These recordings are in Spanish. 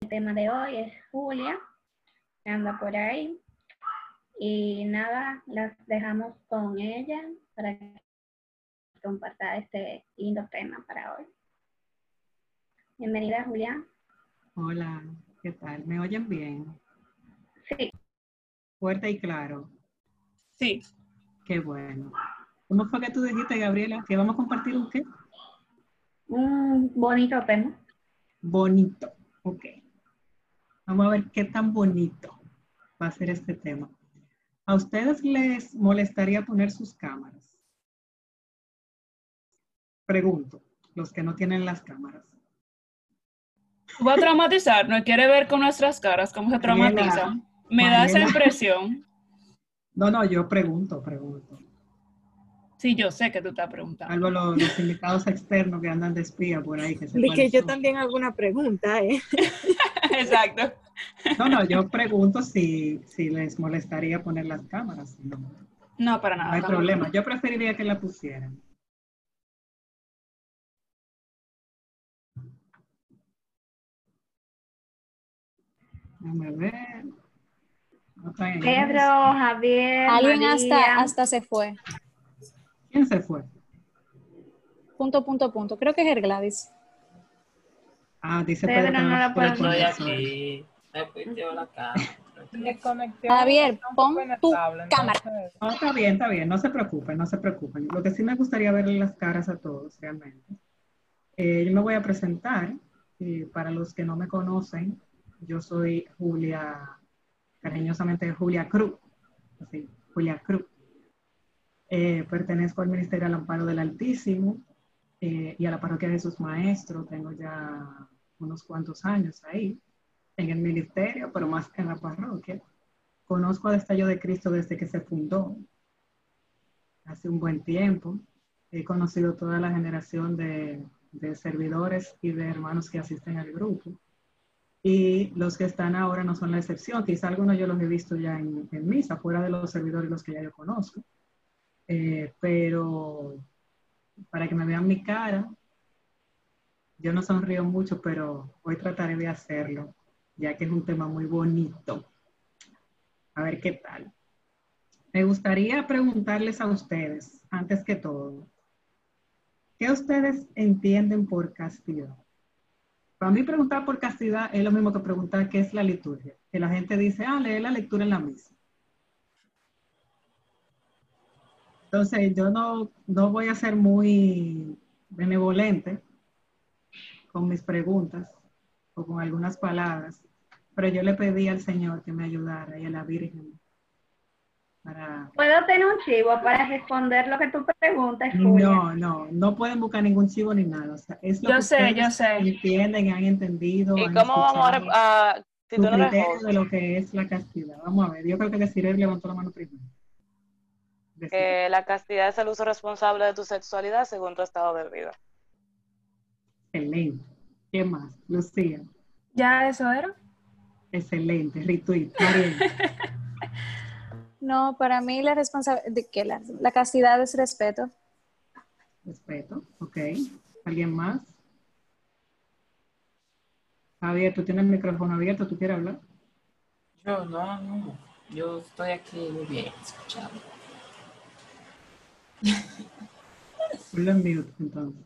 El tema de hoy es Julia, que anda por ahí. Y nada, las dejamos con ella para que comparta este lindo tema para hoy. Bienvenida, Julia. Hola, ¿qué tal? ¿Me oyen bien? Sí. Fuerte y claro. Sí. Qué bueno. ¿Cómo fue que tú dijiste, Gabriela, que vamos a compartir un qué? Un bonito tema. Bonito, ok. Vamos a ver qué tan bonito va a ser este tema. ¿A ustedes les molestaría poner sus cámaras? Pregunto, los que no tienen las cámaras. Va a traumatizar, no quiere ver con nuestras caras cómo se traumatiza. Me da esa impresión. No, no, yo pregunto, pregunto. Sí, yo sé que tú estás preguntando. Algo los, los invitados externos que andan de espía por ahí. Que De que yo también hago una pregunta, ¿eh? Exacto. No, no, yo pregunto si, si les molestaría poner las cámaras. No, no para nada. No hay problema. Yo preferiría que la pusieran. Déjame ver. Pedro, Javier. Alguien hasta, hasta se fue. ¿Quién se fue? Punto, punto, punto. Creo que es el Gladys. Ah, dice Pedro, no la puedo Estoy aquí. Me pitió la. Javier, pon tu cámara. No, está bien, está bien. No se preocupen, no se preocupen. Lo que sí me gustaría verle las caras a todos, realmente. Eh, yo me voy a presentar. para los que no me conocen, yo soy Julia, cariñosamente Julia Cruz. Así, Julia Cruz. Eh, pertenezco al Ministerio al Amparo del Altísimo eh, y a la Parroquia de sus Maestros. Tengo ya unos cuantos años ahí en el ministerio, pero más en la parroquia. Conozco a Destello de Cristo desde que se fundó, hace un buen tiempo. He conocido toda la generación de, de servidores y de hermanos que asisten al grupo. Y los que están ahora no son la excepción. Quizá algunos yo los he visto ya en, en misa, fuera de los servidores los que ya yo conozco. Eh, pero para que me vean mi cara, yo no sonrío mucho, pero hoy trataré de hacerlo, ya que es un tema muy bonito. A ver qué tal. Me gustaría preguntarles a ustedes, antes que todo, ¿qué ustedes entienden por castidad? Para mí preguntar por castidad es lo mismo que preguntar qué es la liturgia. Que la gente dice, ah, lee la lectura en la misa. Entonces, yo no, no voy a ser muy benevolente con mis preguntas o con algunas palabras, pero yo le pedí al Señor que me ayudara y a la Virgen para... ¿Puedo tener un chivo para responder lo que tú preguntas, Julia? No, no, no pueden buscar ningún chivo ni nada. O sea, es lo Yo que sé, yo sé. entienden, han entendido. ¿Y han cómo vamos a, si tú no de lo que es la castidad. Vamos a ver, yo creo que Desiree levantó la mano primero. Que la castidad es el uso responsable de tu sexualidad según tu estado de vida? Excelente. ¿Qué más? Lucía. ¿Ya eso era? Excelente. Retweet. No, para mí la responsabilidad de que la, la castidad es respeto. Respeto. Ok. ¿Alguien más? Javier, tú tienes el micrófono abierto. ¿Tú quieres hablar? Yo no, no. Yo estoy aquí muy bien escuchando. Mute, entonces.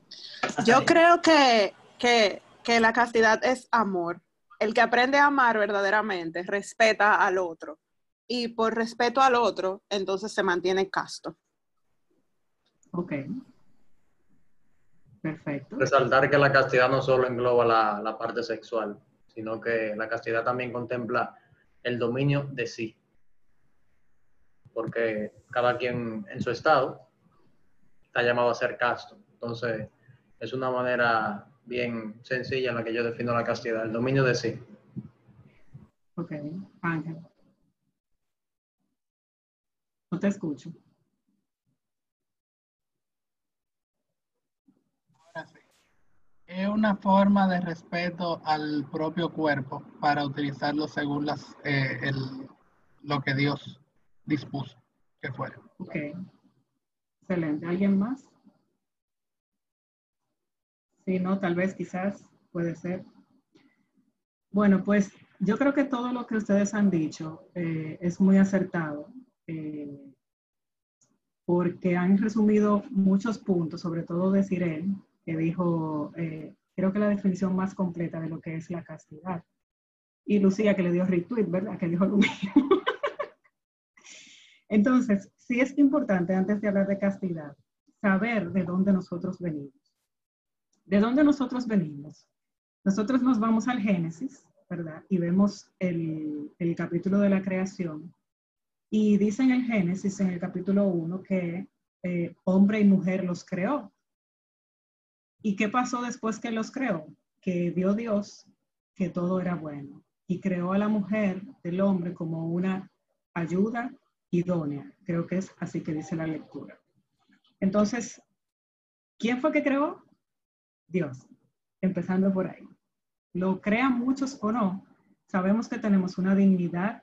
Yo creo que, que, que la castidad es amor. El que aprende a amar verdaderamente respeta al otro. Y por respeto al otro, entonces se mantiene casto. Ok. Perfecto. Resaltar que la castidad no solo engloba la, la parte sexual, sino que la castidad también contempla el dominio de sí. Porque cada quien en su estado está llamado a ser casto. Entonces, es una manera bien sencilla en la que yo defino la castidad, el dominio de sí. Ok. Ángel. No te escucho. Ahora sí. Es una forma de respeto al propio cuerpo para utilizarlo según las, eh, el- lo que Dios dispuso que fuera. Ok. Excelente. ¿Alguien más? Si no, tal vez quizás puede ser. Bueno, pues yo creo que todo lo que ustedes han dicho eh, es muy acertado, eh, porque han resumido muchos puntos, sobre todo de Sirén, que dijo, eh, creo que la definición más completa de lo que es la castidad. Y Lucía, que le dio retweet, ¿verdad? Que dijo lo mismo. Entonces, sí es importante, antes de hablar de castidad, saber de dónde nosotros venimos. ¿De dónde nosotros venimos? Nosotros nos vamos al Génesis, ¿verdad? Y vemos el, el capítulo de la creación. Y dice en el Génesis, en el capítulo 1, que eh, hombre y mujer los creó. ¿Y qué pasó después que los creó? Que dio Dios que todo era bueno y creó a la mujer del hombre como una ayuda idónea. Creo que es así que dice la lectura. Entonces, ¿quién fue que creó? Dios, empezando por ahí lo crean muchos o no, sabemos que tenemos una dignidad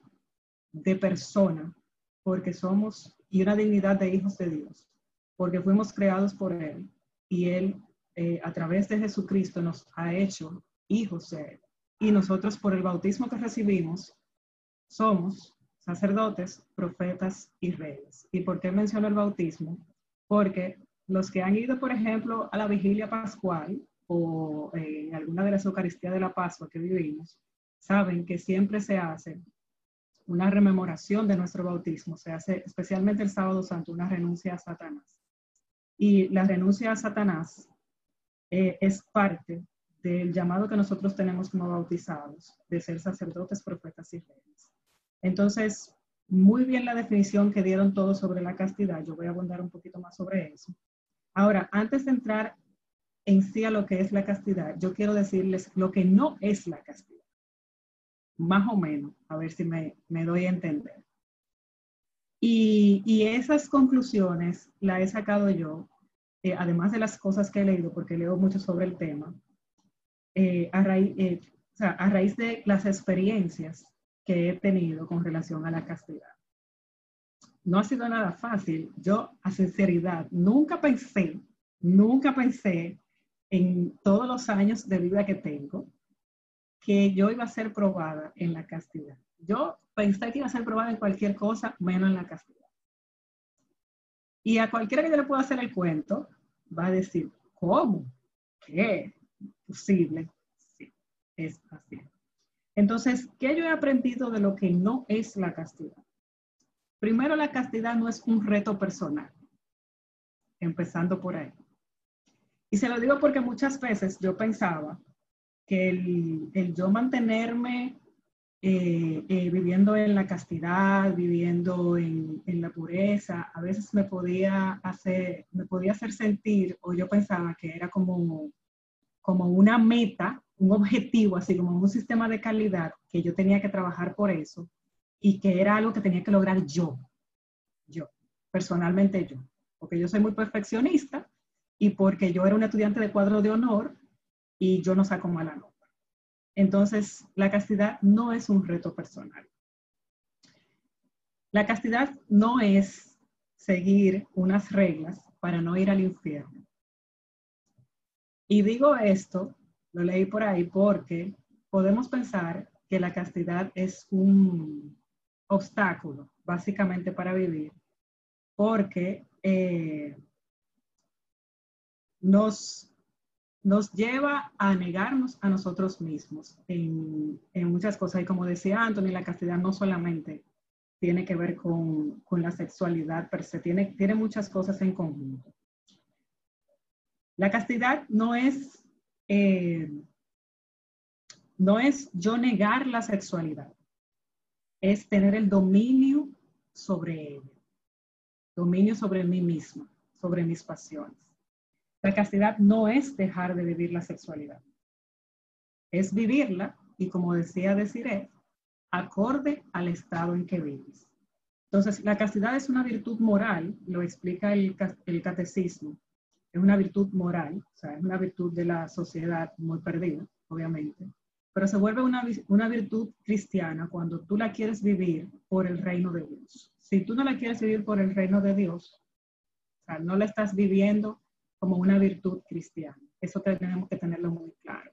de persona porque somos y una dignidad de hijos de Dios, porque fuimos creados por Él y Él eh, a través de Jesucristo nos ha hecho hijos de Él. Y nosotros por el bautismo que recibimos somos sacerdotes, profetas y reyes. ¿Y por qué menciono el bautismo? Porque los que han ido, por ejemplo, a la vigilia pascual, o en alguna de las Eucaristías de la Pascua que vivimos, saben que siempre se hace una rememoración de nuestro bautismo, se hace especialmente el sábado santo, una renuncia a Satanás. Y la renuncia a Satanás eh, es parte del llamado que nosotros tenemos como bautizados, de ser sacerdotes, profetas y reyes. Entonces, muy bien la definición que dieron todos sobre la castidad, yo voy a abundar un poquito más sobre eso. Ahora, antes de entrar en sí a lo que es la castidad, yo quiero decirles lo que no es la castidad. Más o menos, a ver si me, doy a entender. Y, esas conclusiones las he sacado yo, eh, además de las cosas que he leído, porque leo mucho sobre el tema, eh, a, eh, a raíz de las experiencias he tenido con relación a la castidad. No ha sido nada fácil. Yo, a sinceridad, nunca pensé, nunca pensé en todos los años de vida que tengo, que yo iba a ser probada en la castidad. Yo pensé que iba a ser probada en cualquier cosa, menos en la castidad. Y a cualquiera que yo le pueda hacer el cuento, va a decir, ¿cómo? ¿Qué? ¿Posible? Sí, es así. Entonces, ¿qué yo he aprendido de lo que no es la castidad? Primero, la castidad no es un reto personal, empezando por ahí. Y se lo digo porque muchas veces yo pensaba que el, yo mantenerme eh, eh, viviendo en la castidad, viviendo en, en, la pureza, a veces me podía hacer, me podía hacer sentir, o yo pensaba que era como, como una meta, un objetivo, así como un sistema de calidad, que yo tenía que trabajar por eso, y que era algo que tenía que lograr yo, yo, personalmente yo, porque yo soy muy perfeccionista y porque yo era un estudiante de cuadro de honor y yo no saco mala nota. Entonces, la castidad no es un reto personal. La castidad no es seguir unas reglas para no ir al infierno. Y digo esto, lo leí por ahí, porque podemos pensar que la castidad es un obstáculo, básicamente, para vivir, porque eh, nos, nos lleva a negarnos a nosotros mismos en, muchas cosas. Y como decía Anthony, la castidad no solamente tiene que ver con, la sexualidad per se, tiene, tiene muchas cosas en conjunto. La castidad no es, eh, no es yo negar la sexualidad, es tener el dominio sobre ella, dominio sobre mí misma, sobre mis pasiones. La castidad no es dejar de vivir la sexualidad, es vivirla y como decía Desiree, acorde al estado en que vives. Entonces, la castidad es una virtud moral, lo explica el, el catecismo, es una virtud moral, o sea, es una virtud de la sociedad muy perdida, obviamente, pero se vuelve una, una virtud cristiana cuando tú la quieres vivir por el reino de Dios. Si tú no la quieres vivir por el reino de Dios, o sea, no la estás viviendo como una virtud cristiana. Eso tenemos que tenerlo muy claro.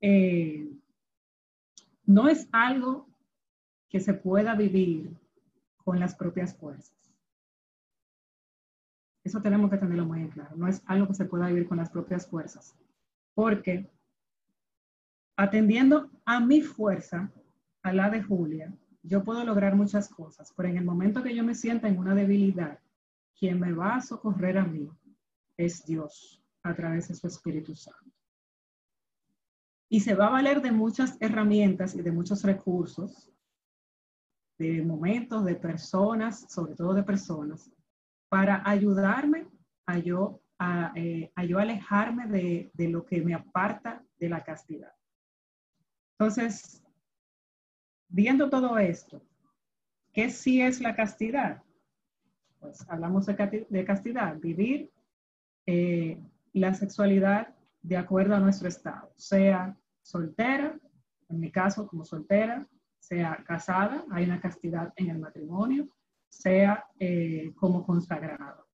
Eh, no es algo que se pueda vivir con las propias fuerzas. Eso tenemos que tenerlo muy en claro. No es algo que se pueda vivir con las propias fuerzas. Porque atendiendo a mi fuerza, a la de Julia, yo puedo lograr muchas cosas, pero en el momento que yo me sienta en una debilidad, quien me va a socorrer a mí es Dios a través de su Espíritu Santo. Y se va a valer de muchas herramientas y de muchos recursos, de momentos, de personas, sobre todo de personas, para ayudarme a yo, a, eh, yo alejarme de, de lo que me aparta de la castidad. Entonces, viendo todo esto, ¿qué sí es la castidad? Pues hablamos de castidad, vivir eh, la sexualidad de acuerdo a nuestro estado, sea soltera, en mi caso como soltera, sea casada, hay una castidad en el matrimonio, sea eh, como consagrado.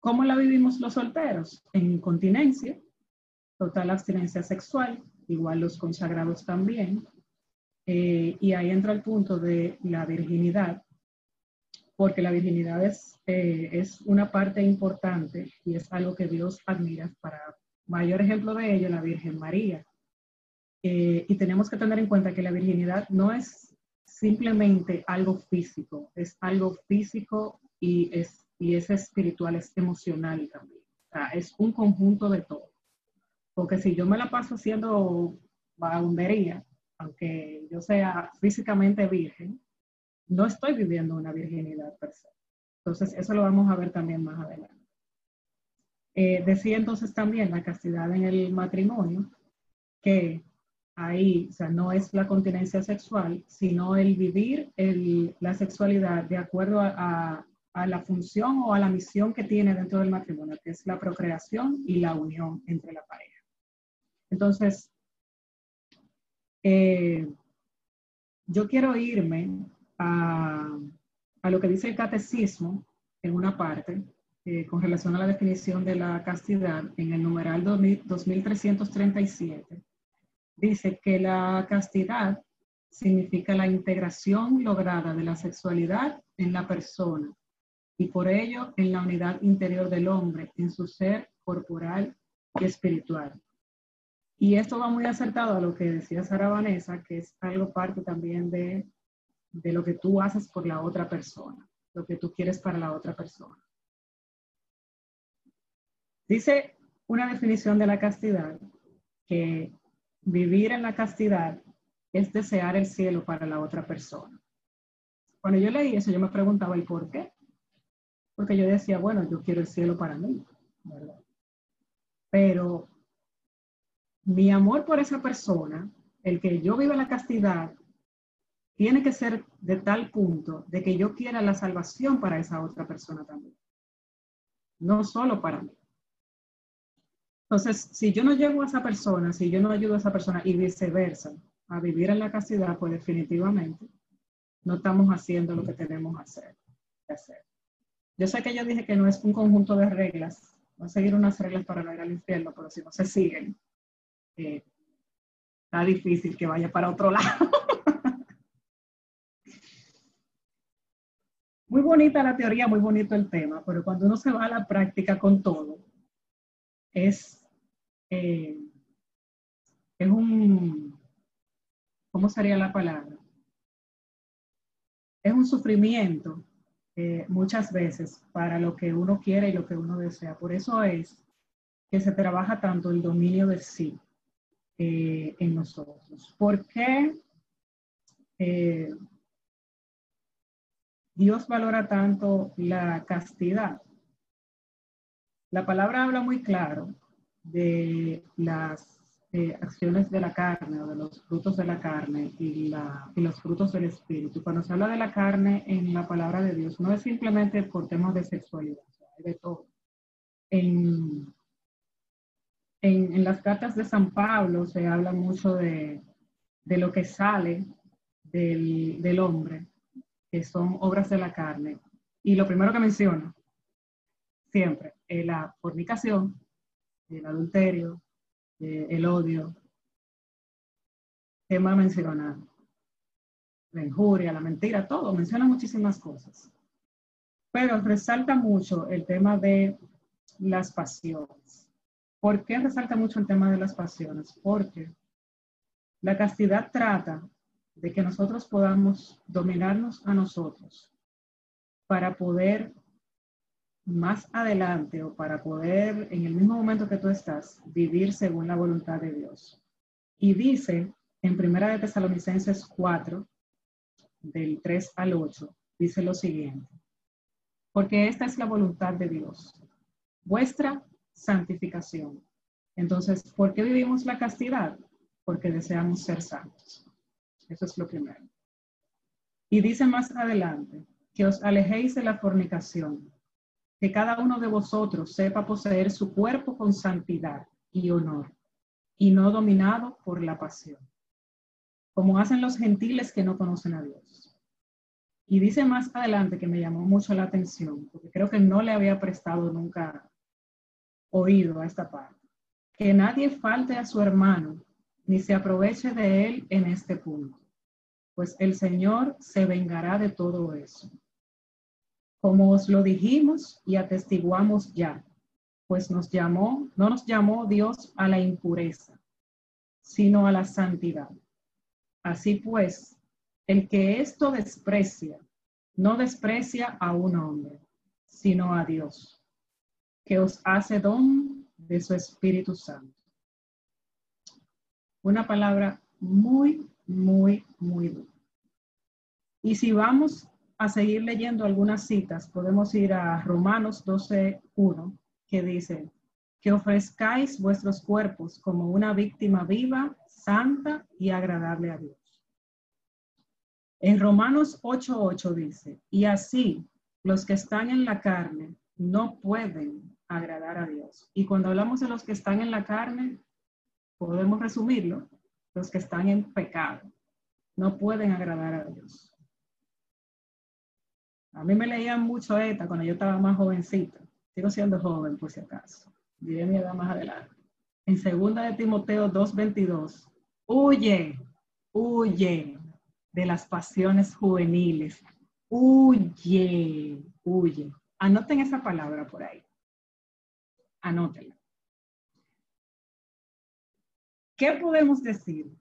¿Cómo la vivimos los solteros? En incontinencia, total abstinencia sexual, igual los consagrados también. Eh, y ahí entra el punto de la virginidad, porque la virginidad es, eh, es una parte importante y es algo que Dios admira. Para mayor ejemplo de ello, la Virgen María. Y tenemos que tener en cuenta que la virginidad no es simplemente algo físico, es algo físico y es, y es espiritual, es emocional también. Es un conjunto de todo. Porque si yo me la paso haciendo vagabundería, aunque yo sea físicamente virgen, no estoy viviendo una virginidad per se. Entonces, eso lo vamos a ver también más adelante. Eh, decía entonces también la castidad en el matrimonio, que ahí, o sea, no es la continencia sexual, sino el vivir la sexualidad de acuerdo a, la función o a la misión que tiene dentro del matrimonio, que es la procreación y la unión entre la pareja. Entonces, eh, yo quiero irme a, lo que dice el catecismo en una parte eh, con relación a la definición de la castidad en el numeral 2337. Dice que la castidad significa la integración lograda de la sexualidad en la persona y por ello en la unidad interior del hombre, en su ser corporal y espiritual. Y esto va muy acertado a lo que decía Sara Vanessa, que es algo parte también de de lo que tú haces por la otra persona, lo que tú quieres para la otra persona. Dice una definición de la castidad que vivir en la castidad es desear el cielo para la otra persona. Cuando yo leí eso, yo me preguntaba, ¿y por qué? Porque yo decía, bueno, yo quiero el cielo para mí. Pero mi amor por esa persona, el que yo viva la castidad, tiene que ser de tal punto de que yo quiera la salvación para esa otra persona también. No solo para mí. Entonces, si yo no llego a esa persona, si yo no ayudo a esa persona y viceversa a vivir en la castidad, pues definitivamente no estamos haciendo lo que tenemos que hacer. Yo sé que yo dije que no es un conjunto de reglas, a seguir unas reglas para no ir al infierno, pero si no se siguen, eh, está difícil que vaya para otro lado. muy bonita la teoría, muy bonito el tema, pero cuando uno se va a la práctica con todo, es, eh, es un, ¿cómo sería la palabra? Es un sufrimiento eh, muchas veces para lo que uno quiere y lo que uno desea. Por eso es que se trabaja tanto el dominio de sí eh, en nosotros. ¿Por qué? Dios valora tanto la castidad. La palabra habla muy claro de las eh, acciones de la carne o de los frutos de la carne y, los frutos del espíritu. Cuando se habla de la carne en la palabra de Dios, no es simplemente por temas de sexualidad, es de todo. En, en, las cartas de San Pablo se habla mucho de, lo que sale del, del hombre que son obras de la carne. Y lo primero que menciona siempre es la fornicación, el adulterio, eh, el odio, tema menciona la injuria, la mentira, todo, menciona muchísimas cosas. Pero resalta mucho el tema de las pasiones. ¿Por qué resalta mucho el tema de las pasiones? Porque la castidad trata de que nosotros podamos dominarnos a nosotros para poder más adelante o para poder en el mismo momento que tú estás vivir según la voluntad de Dios. Y dice en Primera de Tesalonicenses 4, del 3 al 8, dice lo siguiente, porque esta es la voluntad de Dios, vuestra santificación. Entonces, ¿por qué vivimos la castidad? Porque deseamos ser santos. Eso es lo primero. Y dice más adelante, que os alejéis de la fornicación, que cada uno de vosotros sepa poseer su cuerpo con santidad y honor, y no dominado por la pasión, como hacen los gentiles que no conocen a Dios. Y dice más adelante que me llamó mucho la atención, porque creo que no le había prestado nunca oído a esta parte, que nadie falte a su hermano, ni se aproveche de él en este punto, pues el Señor se vengará de todo eso como os lo dijimos y atestiguamos ya, pues nos llamó, no nos llamó Dios a la impureza, sino a la santidad. Así pues, el que esto desprecia, no desprecia a un hombre, sino a Dios, que os hace don de su Espíritu Santo. Una palabra muy, muy, muy dura. Y si vamos a seguir leyendo algunas citas, podemos ir a Romanos 12.1, que dice, que ofrezcáis vuestros cuerpos como una víctima viva, santa y agradable a Dios. En Romanos 8.8 dice, y así los que están en la carne no pueden agradar a Dios. Y cuando hablamos de los que están en la carne, podemos resumirlo, los que están en pecado, no pueden agradar a Dios. A mí me leían mucho ETA cuando yo estaba más jovencita. Sigo siendo joven, por si acaso. Diré mi edad más adelante. En segunda de Timoteo 2.22, huye, huye de las pasiones juveniles. Huye, huye. Anoten esa palabra por ahí. Anótenla. ¿Qué podemos decir?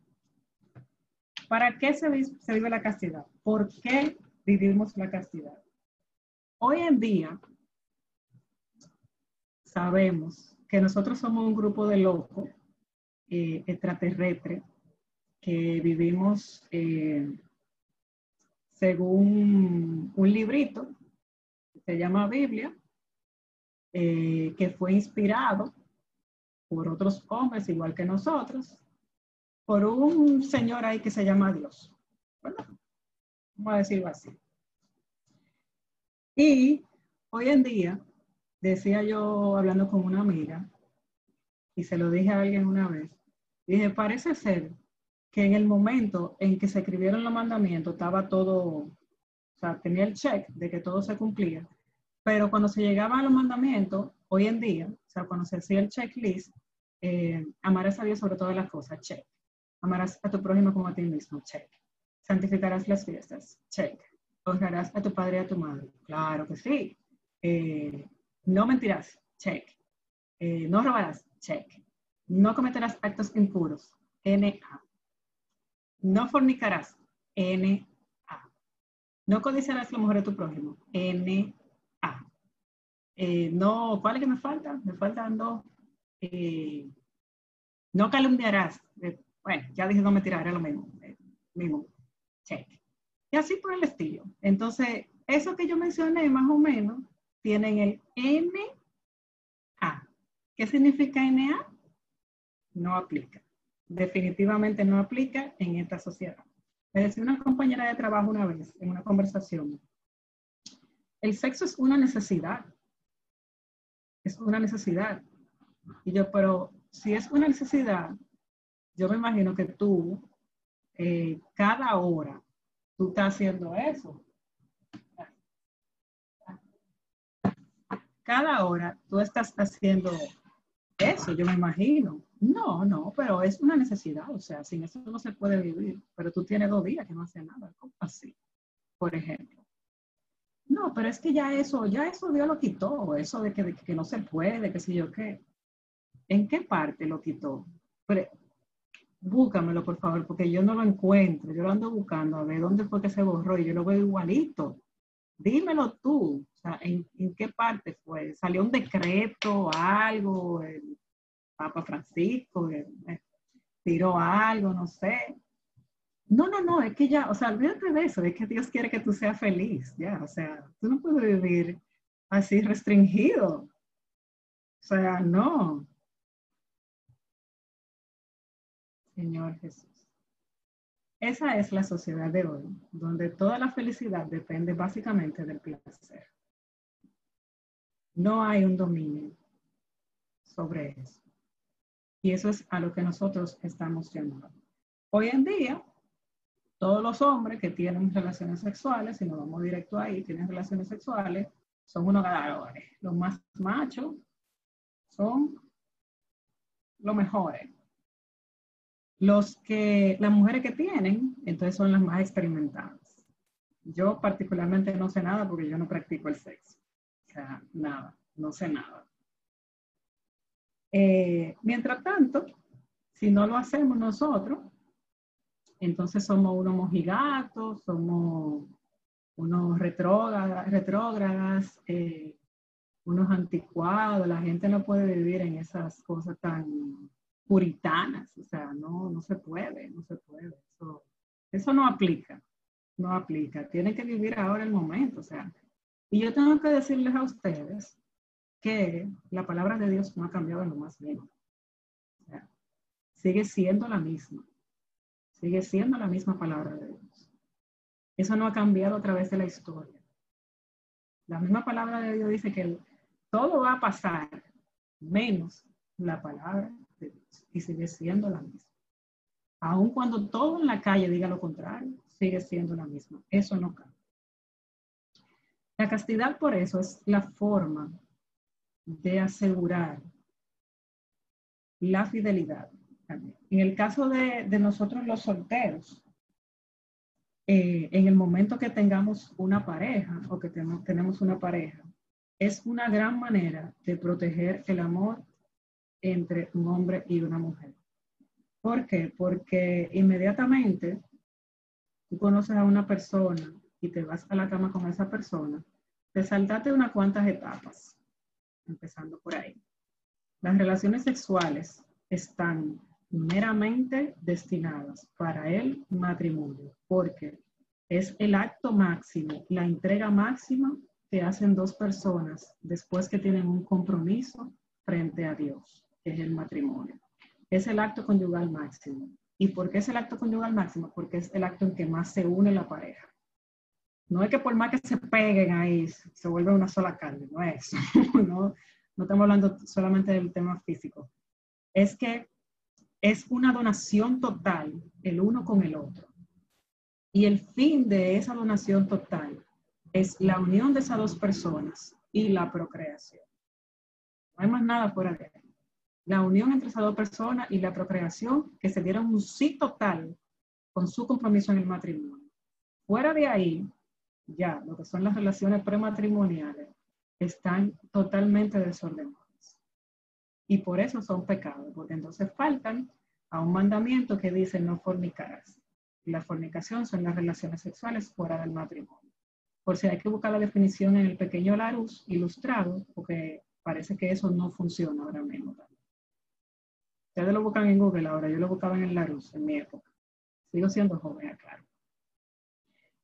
¿Para qué se vive la castidad? ¿Por qué vivimos la castidad. Hoy en día sabemos que nosotros somos un grupo de locos eh, extraterrestres que vivimos eh, según un librito que se llama Biblia, eh, que fue inspirado por otros hombres igual que nosotros, por un señor ahí que se llama Dios. ¿verdad? Vamos a decirlo así. Y hoy en día, decía yo hablando con una amiga, y se lo dije a alguien una vez, dije, parece ser que en el momento en que se escribieron los mandamientos estaba todo, o sea, tenía el check de que todo se cumplía, pero cuando se llegaba a los mandamientos, hoy en día, o sea, cuando se hacía el checklist, eh, amarás a Dios sobre todas las cosas, check. Amarás a tu prójimo como a ti mismo, check santificarás las fiestas, check. Honrarás a tu padre y a tu madre, claro que sí. Eh, no mentirás, check. Eh, no robarás, check. No cometerás actos impuros, NA. No fornicarás, NA. No codiciarás la mujer de tu prójimo, NA. Eh, no, ¿cuál es que me falta? Me faltan dos. no calumniarás. bueno, ya dije no mentirás, era lo mismo. mismo. Y así por el estilo. Entonces, eso que yo mencioné más o menos tienen el NA. ¿Qué significa NA? No aplica. Definitivamente no aplica en esta sociedad. Me decía una compañera de trabajo una vez en una conversación. El sexo es una necesidad. Es una necesidad. Y yo, pero si es una necesidad, yo me imagino que tú eh, cada hora tú estás haciendo eso. Cada hora tú estás haciendo Eso yo me imagino. No, no, pero es una necesidad, o sea, sin eso no se puede vivir. Pero tú tienes dos días que no hace nada, ¿cómo así? Por ejemplo. No, pero es que ya eso, ya eso Dios lo quitó, eso de que, de que no se puede, que sé yo qué. ¿En qué parte lo quitó? Pero, búscamelo, por favor, porque yo no lo encuentro. Yo lo ando buscando a ver dónde fue que se borró y yo lo veo igualito. Dímelo tú, o sea, ¿en, qué parte fue? ¿Salió un decreto, algo? El Papa Francisco eh, tiró algo, no sé. No, no, no, es que ya, o sea, olvídate de eso, es que Dios quiere que tú seas feliz, ya, o sea, tú no puedes vivir así restringido. O sea, no. Señor Jesús. Esa es la sociedad de hoy, donde toda la felicidad depende básicamente del placer. No hay un dominio sobre eso. Y eso es a lo que nosotros estamos llamados. Hoy en día, todos los hombres que tienen relaciones sexuales, si nos vamos directo ahí, tienen relaciones sexuales, son unos ganadores. Los más machos son los mejores. Los que, las mujeres que tienen, entonces son las más experimentadas. Yo particularmente no sé nada porque yo no practico el sexo. O sea, nada, no sé nada. Eh, mientras tanto, si no lo hacemos nosotros, entonces somos unos mojigatos, somos unos retrógradas, retrógradas eh, unos anticuados, la gente no puede vivir en esas cosas tan puritanas, o sea, no, no se puede, no se puede. Eso, eso no aplica, no aplica. Tienen que vivir ahora el momento, o sea. Y yo tengo que decirles a ustedes que la palabra de Dios no ha cambiado en lo más mínimo. Sigue siendo la misma. Sigue siendo la misma palabra de Dios. Eso no ha cambiado a través de la historia. La misma palabra de Dios dice que todo va a pasar menos la palabra y sigue siendo la misma. Aun cuando todo en la calle diga lo contrario, sigue siendo la misma. Eso no cambia. La castidad por eso es la forma de asegurar la fidelidad. En el caso de, nosotros los solteros, eh, en el momento que tengamos una pareja o que tenemos, tenemos una pareja, es una gran manera de proteger el amor entre un hombre y una mujer. ¿Por qué? Porque inmediatamente tú conoces a una persona y te vas a la cama con esa persona, te saltaste unas cuantas etapas, empezando por ahí. Las relaciones sexuales están meramente destinadas para el matrimonio, porque es el acto máximo, la entrega máxima que hacen dos personas después que tienen un compromiso frente a Dios es el matrimonio. Es el acto conyugal máximo. ¿Y por qué es el acto conyugal máximo? Porque es el acto en que más se une la pareja. No es que por más que se peguen ahí, se vuelve una sola carne, no es no, no estamos hablando solamente del tema físico. Es que es una donación total el uno con el otro. Y el fin de esa donación total es la unión de esas dos personas y la procreación. No hay más nada fuera de la unión entre esas dos personas y la procreación, que se dieron un sí total con su compromiso en el matrimonio. Fuera de ahí, ya lo que son las relaciones prematrimoniales están totalmente desordenadas. Y por eso son pecados, porque entonces faltan a un mandamiento que dice no fornicarás. La fornicación son las relaciones sexuales fuera del matrimonio. Por si hay que buscar la definición en el pequeño Larus ilustrado, porque parece que eso no funciona ahora mismo. Ustedes lo buscan en Google ahora, yo lo buscaba en el Larus en mi época. Sigo siendo joven, claro.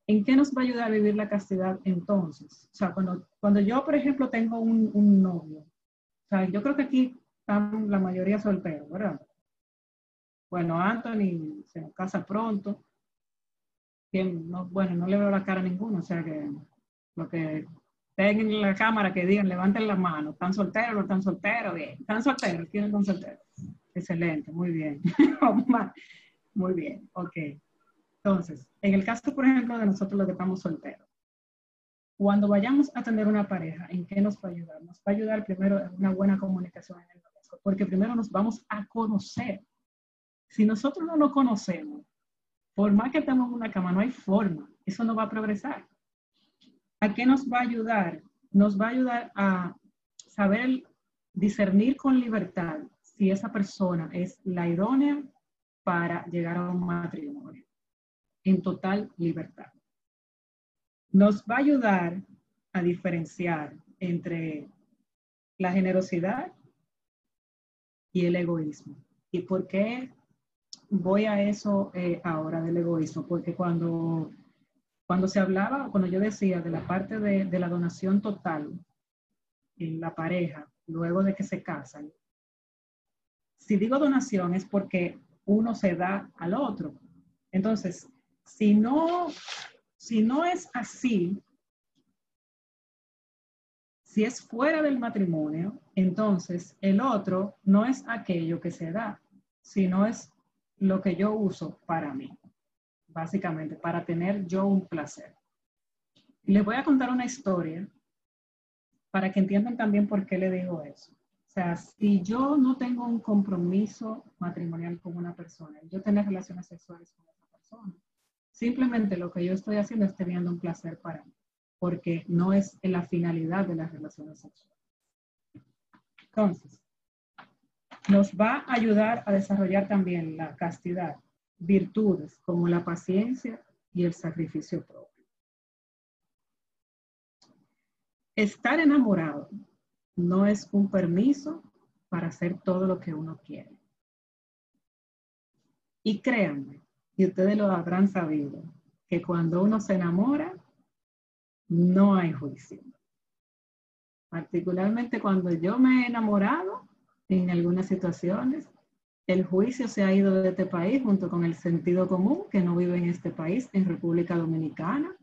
¿En qué nos va a ayudar a vivir la castidad entonces? O sea, cuando, cuando yo, por ejemplo, tengo un, un novio, o sea, yo creo que aquí están la mayoría solteros, ¿verdad? Bueno, Anthony se casa pronto. No, bueno, no le veo la cara a ninguno, o sea que lo que tengan en la cámara que digan, levanten la mano, ¿están solteros o están solteros? Bien, ¿están solteros? ¿Quiénes están solteros? Excelente, muy bien. muy bien, ok. Entonces, en el caso, por ejemplo, de nosotros los que estamos solteros, cuando vayamos a tener una pareja, ¿en qué nos va a ayudar? Nos va a ayudar primero en una buena comunicación en el noviazgo. porque primero nos vamos a conocer. Si nosotros no nos conocemos, por más que estemos en una cama, no hay forma, eso no va a progresar. ¿A qué nos va a ayudar? Nos va a ayudar a saber discernir con libertad si esa persona es la idónea para llegar a un matrimonio en total libertad. Nos va a ayudar a diferenciar entre la generosidad y el egoísmo. ¿Y por qué voy a eso eh, ahora del egoísmo? Porque cuando, cuando se hablaba, cuando yo decía de la parte de, de la donación total en la pareja, luego de que se casan, si digo donación es porque uno se da al otro. Entonces, si no, si no es así, si es fuera del matrimonio, entonces el otro no es aquello que se da, sino es lo que yo uso para mí, básicamente, para tener yo un placer. Les voy a contar una historia para que entiendan también por qué le digo eso. Sea, si yo no tengo un compromiso matrimonial con una persona, yo tener relaciones sexuales con esa persona, Simplemente lo que yo estoy haciendo es teniendo un placer para mí, porque no es la finalidad de las relaciones sexuales. Entonces, nos va a ayudar a desarrollar también la castidad, virtudes como la paciencia y el sacrificio propio. Estar enamorado no es un permiso para hacer todo lo que uno quiere. Y créanme, y ustedes lo habrán sabido, que cuando uno se enamora, no hay juicio. Particularmente cuando yo me he enamorado en algunas situaciones, el juicio se ha ido de este país junto con el sentido común que no vive en este país, en República Dominicana.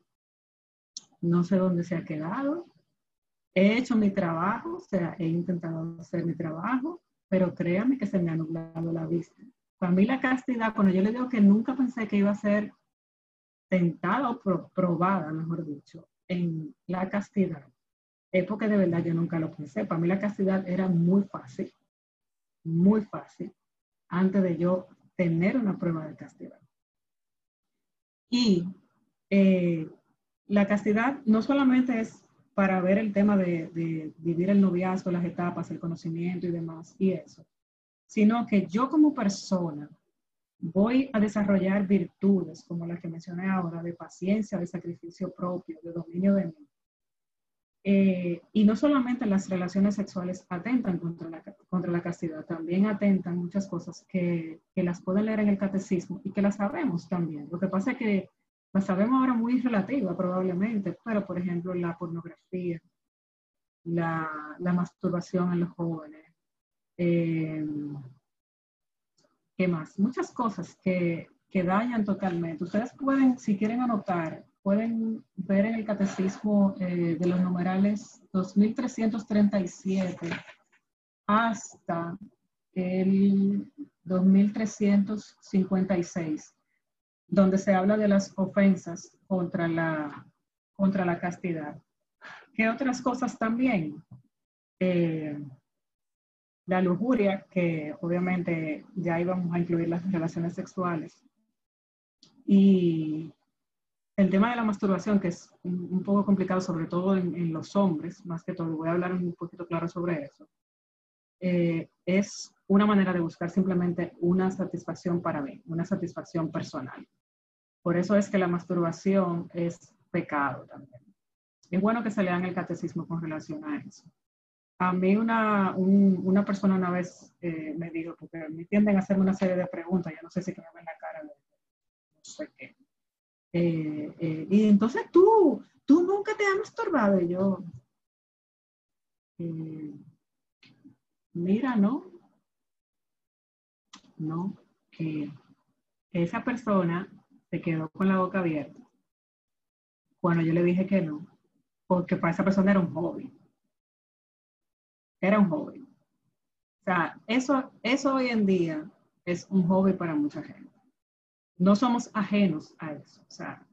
No sé dónde se ha quedado. He hecho mi trabajo, o sea, he intentado hacer mi trabajo, pero créanme que se me ha nublado la vista. Para mí la castidad, cuando yo le digo que nunca pensé que iba a ser tentada o probada, mejor dicho, en la castidad, es porque de verdad yo nunca lo pensé. Para mí la castidad era muy fácil, muy fácil, antes de yo tener una prueba de castidad. Y eh, la castidad no solamente es para ver el tema de, de, vivir el noviazgo, las etapas, el conocimiento y demás, y eso, sino que yo como persona voy a desarrollar virtudes como las que mencioné ahora, de paciencia, de sacrificio propio, de dominio de mí. Eh, y no solamente las relaciones sexuales atentan contra la, contra la castidad, también atentan muchas cosas que, que, las pueden leer en el catecismo y que las sabemos también. Lo que pasa es que las sabemos ahora muy relativa probablemente, pero por ejemplo la pornografía, la, la masturbación en los jóvenes, eh, ¿Qué más? Muchas cosas que, que dañan totalmente. Ustedes pueden, si quieren anotar, pueden ver en el catecismo eh, de los numerales 2337 hasta el 2356, donde se habla de las ofensas contra la, contra la castidad. ¿Qué otras cosas también? Eh, la lujuria, que obviamente ya íbamos a incluir las relaciones sexuales. Y el tema de la masturbación, que es un, poco complicado, sobre todo en, los hombres, más que todo, voy a hablar un poquito claro sobre eso, eh, es una manera de buscar simplemente una satisfacción para mí, una satisfacción personal. Por eso es que la masturbación es pecado también. Es bueno que se lean el catecismo con relación a eso. A mí una, una persona una vez eh, me dijo, porque me tienden a hacerme una serie de preguntas, ya no sé si que me ven la cara, no sé qué. Eh, eh, y entonces tú, tú nunca te has masturbado. Y yo, mira, no, no, que esa persona se quedó con la boca abierta cuando yo le dije que no, porque para esa persona era un hobby era un hobby. O sea, eso, eso hoy en día es un hobby para mucha gente. No somos ajenos a eso. O sea,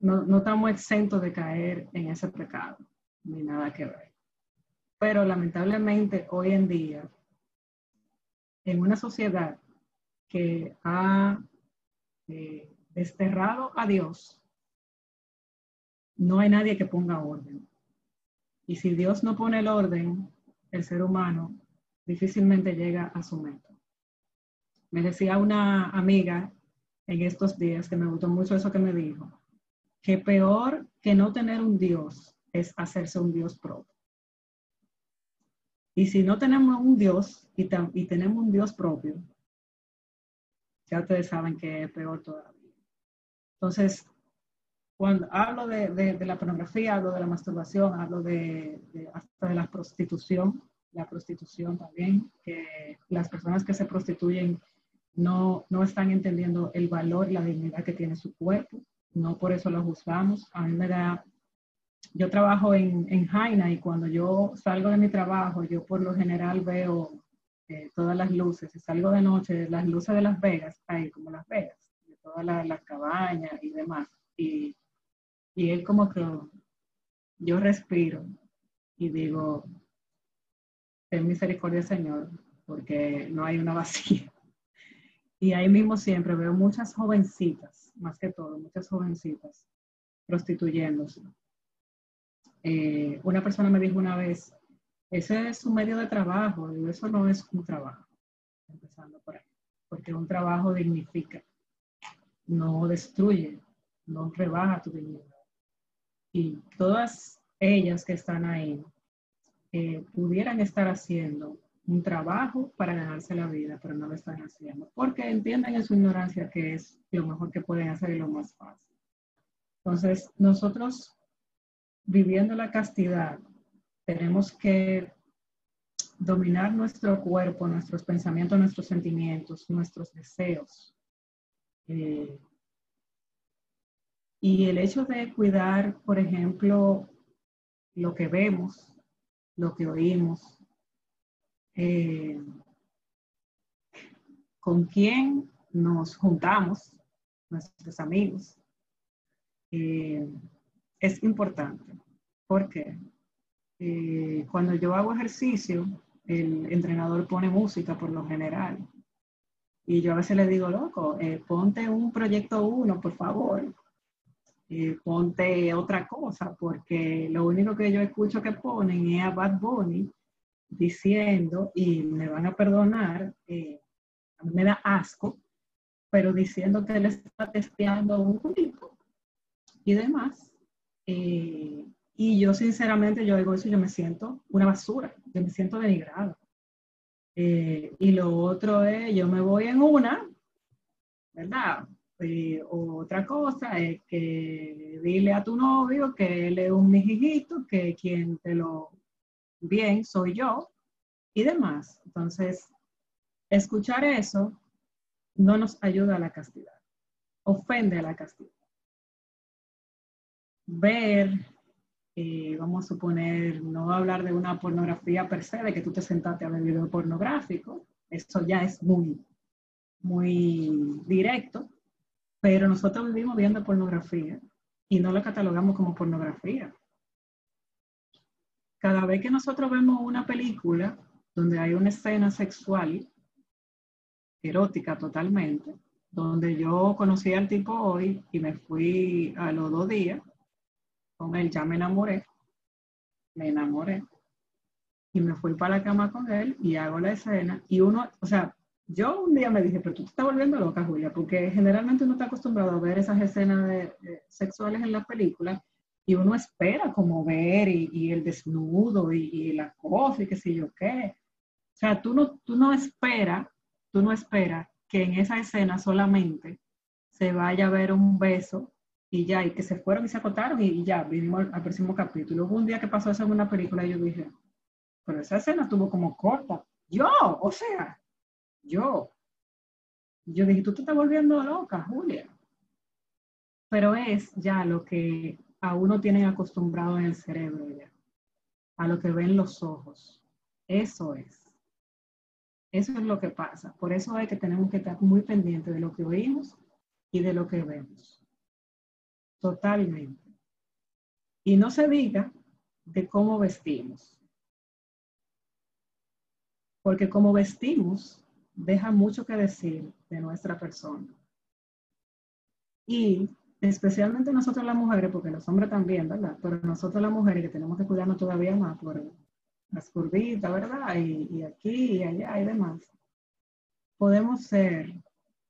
no, no estamos exentos de caer en ese pecado, ni nada que ver. Pero lamentablemente hoy en día en una sociedad que ha eh, desterrado a Dios, no hay nadie que ponga orden. Y si Dios no pone el orden, el ser humano difícilmente llega a su meta. Me decía una amiga en estos días que me gustó mucho eso que me dijo, que peor que no tener un Dios es hacerse un Dios propio. Y si no tenemos un Dios y, y tenemos un Dios propio, ya ustedes saben que es peor todavía. Entonces, cuando hablo de, la pornografía, hablo de la masturbación, hablo de, hasta de la prostitución, la prostitución también, que las personas que se prostituyen no, no están entendiendo el valor y la dignidad que tiene su cuerpo, no por eso lo juzgamos. A mí me da, yo trabajo en, en Jaina y cuando yo salgo de mi trabajo, yo por lo general veo eh, todas las luces, y salgo de noche, las luces de Las Vegas, ahí como Las Vegas, de todas las cabañas y demás. Y, y es como que yo respiro y digo, ten misericordia, Señor, porque no hay una vacía. Y ahí mismo siempre veo muchas jovencitas, más que todo, muchas jovencitas prostituyéndose. Eh, una persona me dijo una vez, ese es un medio de trabajo, y eso no es un trabajo, empezando por ahí, porque un trabajo dignifica, no destruye, no rebaja tu dignidad. Y todas ellas que están ahí eh, pudieran estar haciendo un trabajo para ganarse la vida, pero no lo están haciendo, porque entienden en su ignorancia que es lo mejor que pueden hacer y lo más fácil. Entonces, nosotros viviendo la castidad, tenemos que dominar nuestro cuerpo, nuestros pensamientos, nuestros sentimientos, nuestros deseos. Eh, y el hecho de cuidar, por ejemplo, lo que vemos, lo que oímos, eh, con quién nos juntamos, nuestros amigos, eh, es importante. porque eh, cuando yo hago ejercicio, el entrenador pone música por lo general. Y yo a veces le digo, loco, ponte un proyecto uno, por favor. ponte otra cosa, porque lo único que yo escucho que ponen es a Bad Bunny diciendo, y me van a perdonar, eh, a mí me da asco, pero diciendo que él está testeando un culito y demás. Eh, y yo sinceramente, yo digo eso, yo me siento una basura, yo me siento denigrado. Eh, y lo otro es, yo me voy en una, ¿verdad? otra cosa es que dile a tu novio que él es un mijijito, que quien te lo bien soy yo y demás. Entonces, escuchar eso no nos ayuda a la castidad, ofende a la castidad. Ver, eh, vamos a suponer, no hablar de una pornografía per se, de que tú te sentaste a ver video pornográfico, eso ya es muy, muy directo, pero nosotros vivimos viendo pornografía y no lo catalogamos como pornografía. Cada vez que nosotros vemos una película donde hay una escena sexual, erótica totalmente, donde yo conocí al tipo hoy y me fui a los dos días, con él ya me enamoré, me enamoré, y me fui para la cama con él y hago la escena, y uno, o sea, yo un día me dije, pero tú te estás volviendo loca, Julia, porque generalmente uno está acostumbrado a ver esas escenas sexuales en las películas y uno espera como ver y, el desnudo y, la cosa y qué sé yo qué. O sea, tú no, tú no esperas, tú no esperas que en esa escena solamente se vaya a ver un beso y ya, y que se fueron y se acotaron y, ya, vinimos al, próximo capítulo. Hubo un día que pasó eso en una película y yo dije, pero esa escena estuvo como corta. Yo, o sea, yo. Yo dije, tú te estás volviendo loca, Julia. Pero es ya lo que a uno tienen acostumbrado en el cerebro a lo que ven los ojos. Eso es. Eso es lo que pasa. Por eso hay que tenemos que estar muy pendientes de lo que oímos y de lo que vemos. Totalmente. Y no se diga de cómo vestimos. Porque como vestimos deja mucho que decir de nuestra persona. Y especialmente nosotros las mujeres, porque los hombres también, ¿verdad? Pero nosotros las mujeres que tenemos que cuidarnos todavía más por las curvitas, ¿verdad? Y, y aquí y allá y demás. Podemos ser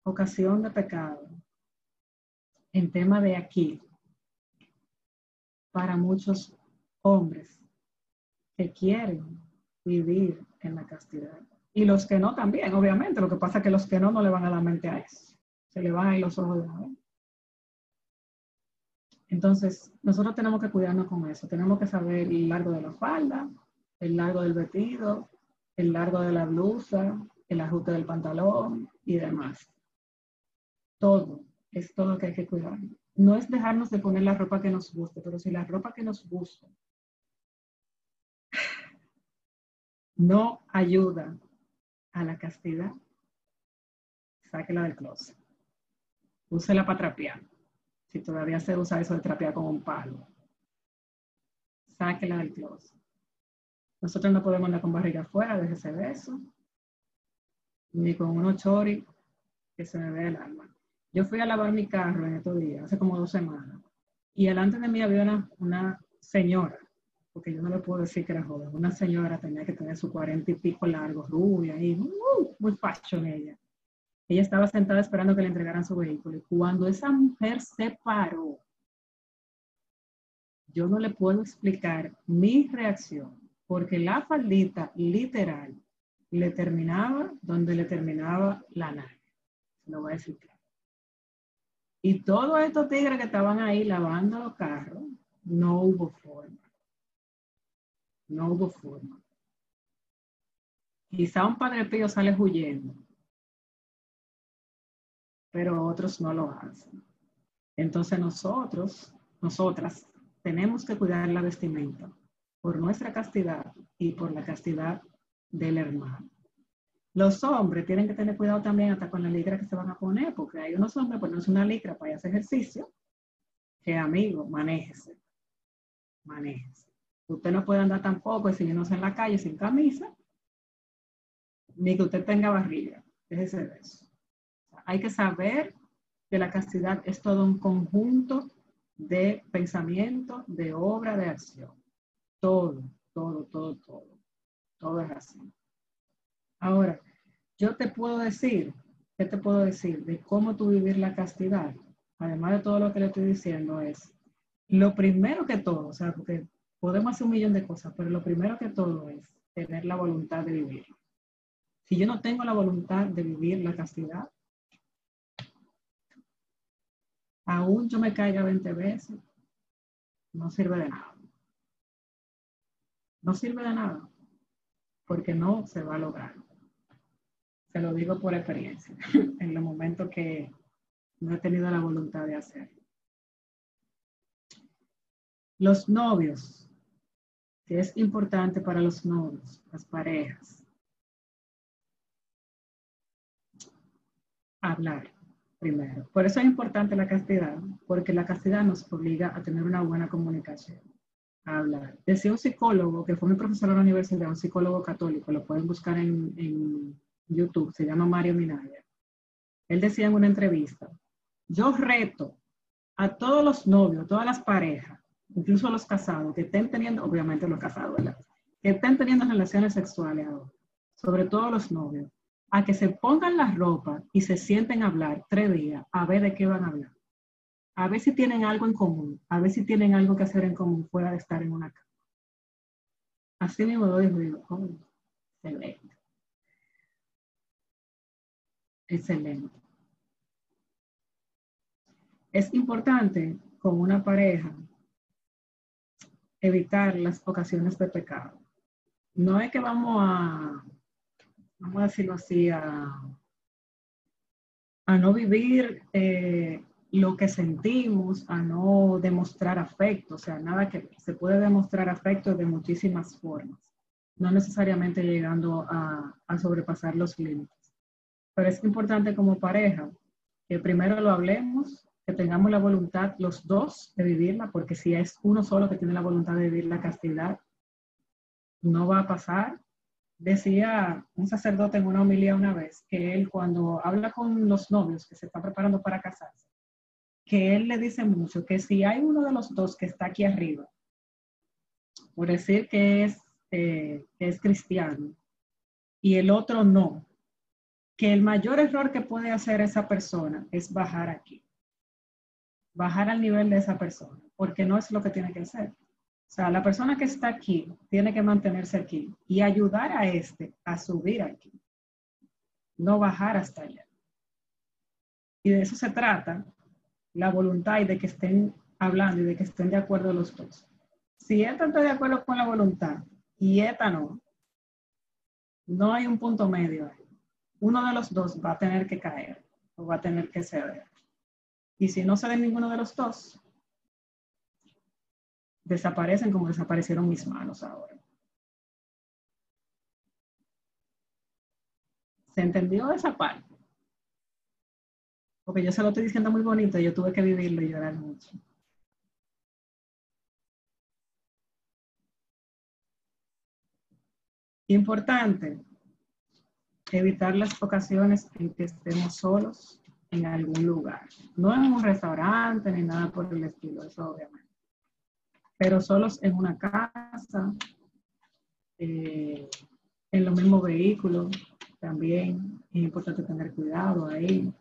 ocasión de pecado en tema de aquí para muchos hombres que quieren vivir en la castidad. Y los que no también, obviamente. Lo que pasa es que los que no no le van a la mente a eso. Se le van ahí los ojos de la vez. Entonces, nosotros tenemos que cuidarnos con eso. Tenemos que saber el largo de la falda, el largo del vestido, el largo de la blusa, el ajuste del pantalón y demás. Todo, es todo lo que hay que cuidar. No es dejarnos de poner la ropa que nos guste, pero si la ropa que nos gusta no ayuda a la castidad, sáquela del closet. Úsela para trapear. Si todavía se usa eso de trapear con un palo, sáquela del closet. Nosotros no podemos andar con barriga afuera, déjese de eso. Ni con unos chori que se me vea el alma. Yo fui a lavar mi carro en estos días, hace como dos semanas, y delante de mí había una, una señora, porque yo no le puedo decir que era joven, una señora tenía que tener su cuarenta y pico largo, rubia, y uh, muy fashion ella. Ella estaba sentada esperando que le entregaran su vehículo, y cuando esa mujer se paró, yo no le puedo explicar mi reacción, porque la faldita literal le terminaba donde le terminaba la nave. Lo voy a claro. Y todos estos tigres que estaban ahí lavando los carros, no hubo forma. No hubo forma. Quizá un padre pío sale huyendo, pero otros no lo hacen. Entonces nosotros, nosotras, tenemos que cuidar la vestimenta por nuestra castidad y por la castidad del hermano. Los hombres tienen que tener cuidado también hasta con la licra que se van a poner, porque hay unos hombres una licra para hacer ejercicio, que amigo, manéjese, manéjese. Usted no puede andar tampoco enseñándose en la calle sin camisa, ni que usted tenga barriga, déjese de eso. hay que saber que la castidad es todo un conjunto de pensamiento, de obra, de acción. Todo, todo, todo, todo. Todo es así. Ahora, yo te puedo decir, ¿qué te puedo decir de cómo tú vivir la castidad? Además de todo lo que le estoy diciendo es, lo primero que todo, o sea, porque podemos hacer un millón de cosas, pero lo primero que todo es tener la voluntad de vivir. Si yo no tengo la voluntad de vivir la castidad, aún yo me caiga 20 veces, no sirve de nada. No sirve de nada, porque no se va a lograr. Te lo digo por experiencia, en los momentos que no he tenido la voluntad de hacerlo. Los novios, que es importante para los novios, las parejas. Hablar primero. Por eso es importante la castidad, porque la castidad nos obliga a tener una buena comunicación, hablar. Decía un psicólogo, que fue mi profesor en la universidad, un psicólogo católico, lo pueden buscar en, en YouTube, se llama Mario Minaya. Él decía en una entrevista, yo reto a todos los novios, todas las parejas, incluso a los casados, que estén teniendo, obviamente los casados, ¿verdad? Que estén teniendo relaciones sexuales ahora, sobre todo los novios, a que se pongan la ropa y se sienten a hablar tres días, a ver de qué van a hablar. A ver si tienen algo en común, a ver si tienen algo que hacer en común fuera de estar en una cama. Así mismo lo digo, oh, excelente. Excelente. Es importante con una pareja evitar las ocasiones de pecado. No es que vamos a, vamos a decirlo así, a, a no vivir eh, lo que sentimos, a no demostrar afecto, o sea, nada que se puede demostrar afecto de muchísimas formas, no necesariamente llegando a, a sobrepasar los límites. Pero es importante como pareja que primero lo hablemos, que tengamos la voluntad los dos de vivirla, porque si es uno solo que tiene la voluntad de vivir la castidad, no va a pasar. decía un sacerdote en una homilía una vez que él cuando habla con los novios que se están preparando para casarse, que él le dice mucho que si hay uno de los dos que está aquí arriba, por decir que es, eh, que es cristiano, y el otro no, que el mayor error que puede hacer esa persona es bajar aquí, bajar al nivel de esa persona, porque no es lo que tiene que hacer. O sea, la persona que está aquí tiene que mantenerse aquí y ayudar a este a subir aquí, no bajar hasta allá. Y de eso se trata la voluntad y de que estén hablando y de que estén de acuerdo los dos. Si esta está de acuerdo con la voluntad y esta no, no hay un punto medio ahí. Uno de los dos va a tener que caer o va a tener que ceder. Y si no cede ninguno de los dos, desaparecen como desaparecieron mis manos ahora. ¿Se entendió esa parte? Porque yo se lo estoy diciendo muy bonito, yo tuve que vivirlo y llorar mucho. Importante, evitar las ocasiones en que estemos solos en algún lugar. No en un restaurante ni nada por el estilo, eso obviamente. Pero solos en una casa, eh, en los mismos vehículos, también es importante tener cuidado ahí.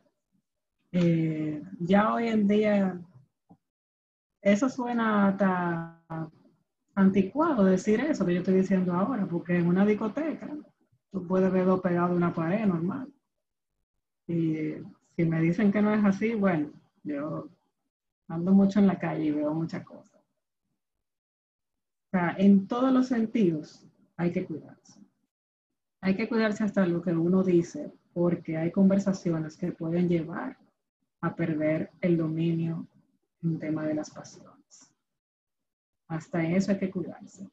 Eh, ya hoy en día, eso suena hasta anticuado decir eso que yo estoy diciendo ahora, porque en una discoteca tú puedes verlo pegado a una pared normal. Y si me dicen que no es así, bueno, yo ando mucho en la calle y veo muchas cosas. O sea, en todos los sentidos hay que cuidarse. Hay que cuidarse hasta lo que uno dice, porque hay conversaciones que pueden llevar a perder el dominio en tema de las pasiones. Hasta eso hay que cuidarse.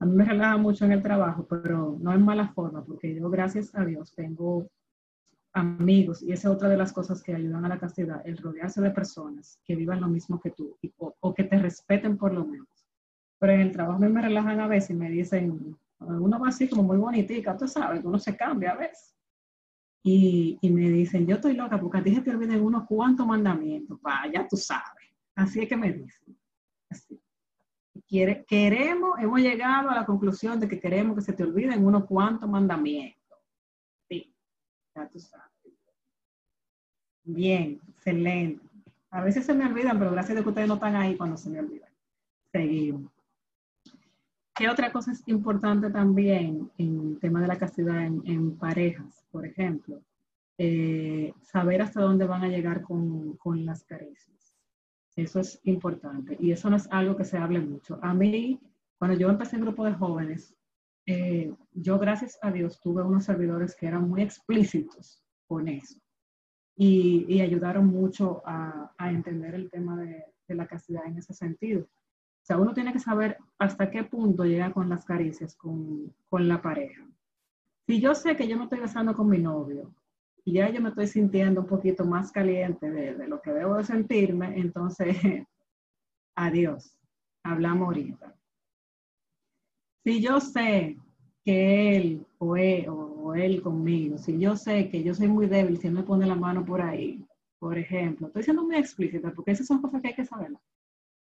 A mí me relaja mucho en el trabajo, pero no en mala forma, porque yo, gracias a Dios, tengo amigos, y esa es otra de las cosas que ayudan a la castidad, el rodearse de personas que vivan lo mismo que tú o, o, que te respeten por lo menos. Pero en el trabajo me relajan a veces y me dicen, uno va así como muy bonitica, tú sabes, uno se cambia a veces y, y, me dicen, yo estoy loca porque a ti se te olviden unos cuantos mandamientos. Vaya, tú sabes. Así es que me dicen. Así. Queremos, hemos llegado a la conclusión de que queremos que se te olviden unos cuantos mandamientos. Sí, ya tú sabes. Bien, excelente. A veces se me olvidan, pero gracias a que ustedes no están ahí cuando se me olvidan. Seguimos. ¿Qué otra cosa es importante también en el tema de la castidad en, en parejas, por ejemplo? Eh, saber hasta dónde van a llegar con, con, las caricias. Eso es importante y eso no es algo que se hable mucho. A mí, cuando yo empecé en grupo de jóvenes, eh, yo gracias a Dios tuve unos servidores que eran muy explícitos con eso y, ayudaron mucho a, entender el tema de, la castidad en ese sentido. O sea, uno tiene que saber hasta qué punto llega con las caricias con, la pareja. Si yo sé que yo me estoy besando con mi novio y ya yo me estoy sintiendo un poquito más caliente de, lo que debo de sentirme, entonces, adiós, hablamos ahorita. Si yo sé que él o él, o él conmigo, si yo sé que yo soy muy débil, si él me pone la mano por ahí, por ejemplo, estoy siendo muy explícita porque esas son cosas que hay que saber.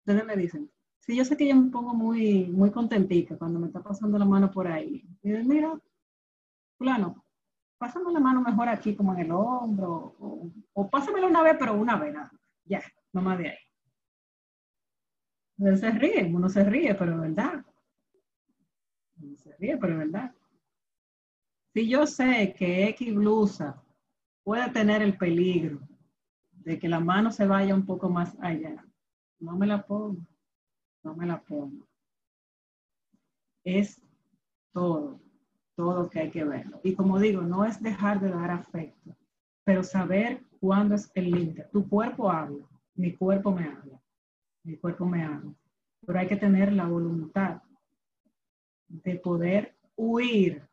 Ustedes me dicen, Sí, yo sé que yo me pongo muy, muy contentica cuando me está pasando la mano por ahí. Y digo, mira, fulano, pásame la mano mejor aquí como en el hombro, o, o pásamela una vez, pero una vez. Ya, no más de ahí. Él se ríe, uno se ríe, pero es verdad. Uno se ríe, pero es verdad. Si yo sé que X blusa puede tener el peligro de que la mano se vaya un poco más allá, no me la pongo no me la pongo. Es todo, todo que hay que verlo. Y como digo, no es dejar de dar afecto, pero saber cuándo es el límite. Tu cuerpo habla, mi cuerpo me habla, mi cuerpo me habla. Pero hay que tener la voluntad de poder huir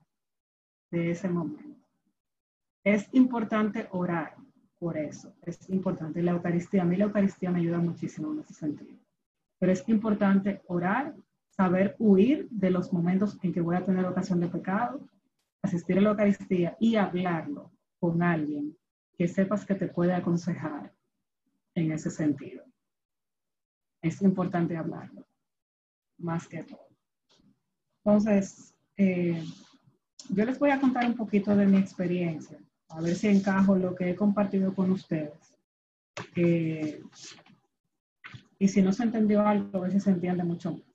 de ese momento. Es importante orar por eso, es importante. La Eucaristía, a mí la Eucaristía me ayuda muchísimo en ese sentido pero es importante orar, saber huir de los momentos en que voy a tener ocasión de pecado asistir a la Eucaristía y hablarlo con alguien que sepas que te puede aconsejar en ese sentido. Es importante hablarlo, más que todo. Entonces, eh, yo les voy a contar un poquito de mi experiencia, a ver si encajo lo que he compartido con ustedes. Eh, y si no se entendió algo, a veces se entiende mucho más.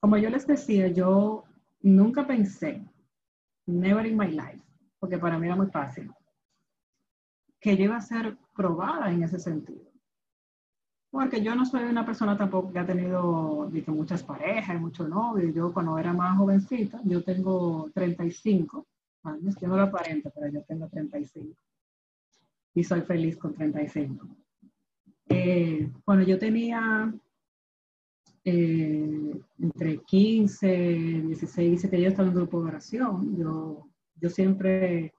Como yo les decía, yo nunca pensé, never in my life, porque para mí era muy fácil, que yo iba a ser probada en ese sentido. Porque yo no soy una persona tampoco que ha tenido muchas parejas muchos novios. Yo cuando era más jovencita, yo tengo 35 años, yo no lo aparento, pero yo tengo 35. Y soy feliz con 35. Eh, cuando yo tenía eh, entre 15, 16, que yo estaba en un grupo de oración, yo, yo siempre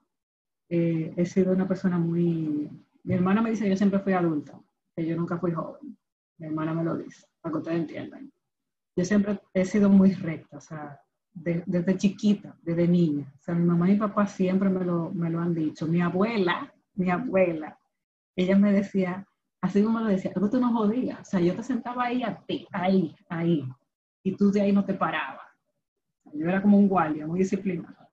eh, he sido una persona muy... Mi hermana me dice que yo siempre fui adulta que yo nunca fui joven. Mi hermana me lo dice, para que ustedes entiendan. Yo siempre he sido muy recta, o sea, desde chiquita, desde niña. O sea, mi mamá y mi papá siempre me lo, me lo han dicho. Mi abuela, mi abuela, ella me decía, así como lo decía, tú no jodías. O sea, yo te sentaba ahí a ti, ahí, ahí, y tú de ahí no te parabas. Yo era como un guardia, muy disciplinado.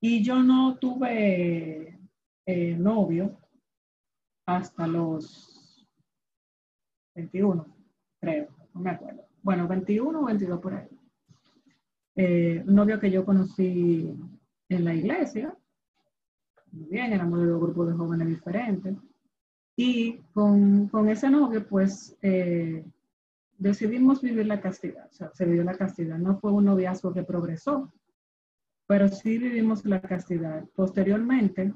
Y yo no tuve eh, novio hasta los 21, creo, no me acuerdo. Bueno, 21 o 22 por ahí. Eh, un novio que yo conocí en la iglesia, muy bien, éramos de dos grupos de jóvenes diferentes. Y con, con ese novio, pues, eh, decidimos vivir la castidad, o sea, se vivió la castidad. No fue un noviazgo que progresó, pero sí vivimos la castidad. Posteriormente,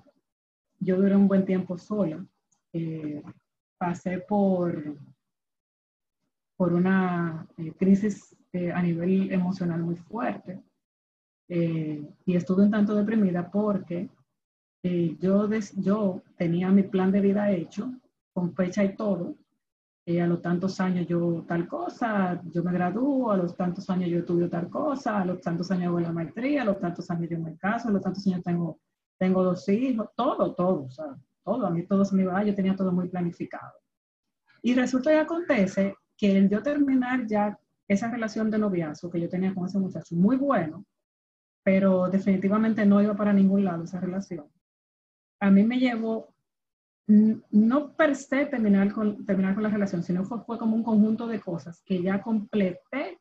yo duré un buen tiempo sola eh, pasé por, por una eh, crisis eh, a nivel emocional muy fuerte y estuve un tanto deprimida porque yo, tenía mi plan de vida hecho, con fecha y todo. a los tantos años yo tal cosa, yo me gradúo, a los tantos años yo estudio tal cosa, a los tantos años hago la maestría, a los tantos años yo me caso, a los tantos años tengo, tengo dos hijos, todo, todo, ¿sabes? todo, a mí todo se me iba, yo tenía todo muy planificado. Y resulta y acontece que el yo terminar ya esa relación de noviazgo que yo tenía con ese muchacho, muy bueno, pero definitivamente no iba para ningún lado esa relación. A mí me llevó, no per se terminar con, terminar con la relación, sino fue, fue como un conjunto de cosas que ya completé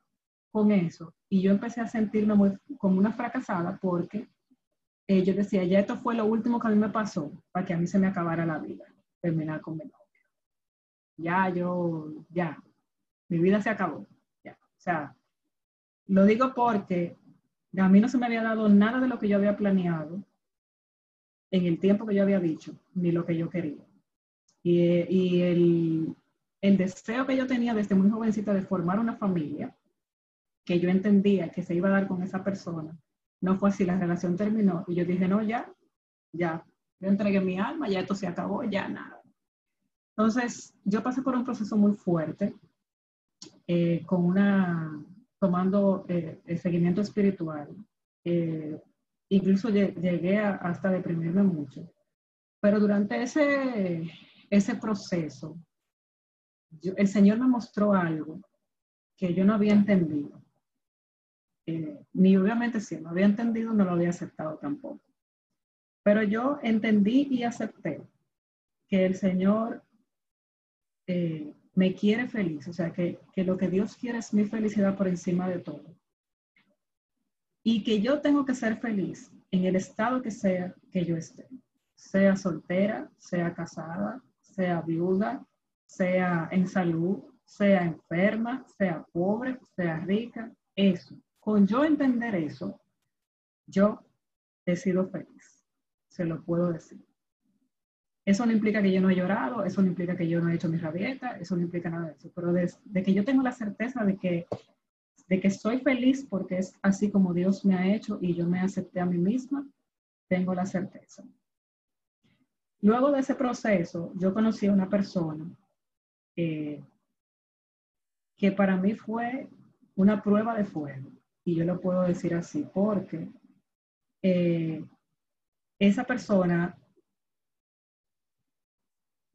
con eso. Y yo empecé a sentirme muy, como una fracasada porque eh, yo decía, ya esto fue lo último que a mí me pasó para que a mí se me acabara la vida, terminar con mi novio. Ya yo, ya, mi vida se acabó. Ya. O sea, lo digo porque a mí no se me había dado nada de lo que yo había planeado en el tiempo que yo había dicho, ni lo que yo quería. Y, y el, el deseo que yo tenía desde muy jovencita de formar una familia, que yo entendía que se iba a dar con esa persona, no fue así, la relación terminó y yo dije, no, ya, ya, yo entregué mi alma, ya esto se acabó, ya nada. Entonces, yo pasé por un proceso muy fuerte, eh, con una, tomando eh, el seguimiento espiritual. Eh, incluso llegué a, hasta deprimirme mucho. Pero durante ese, ese proceso, el Señor me mostró algo que yo no había entendido. Eh, ni obviamente si no había entendido, no lo había aceptado tampoco. Pero yo entendí y acepté que el Señor eh, me quiere feliz, o sea, que, que lo que Dios quiere es mi felicidad por encima de todo. Y que yo tengo que ser feliz en el estado que sea que yo esté, sea soltera, sea casada, sea viuda, sea en salud, sea enferma, sea pobre, sea rica, eso con yo entender eso, yo he sido feliz. Se lo puedo decir. Eso no implica que yo no he llorado, eso no implica que yo no he hecho mi rabieta, eso no implica nada de eso. Pero de, que yo tengo la certeza de que, de que soy feliz porque es así como Dios me ha hecho y yo me acepté a mí misma, tengo la certeza. Luego de ese proceso, yo conocí a una persona eh, que para mí fue una prueba de fuego. Y yo lo puedo decir así porque eh, esa persona,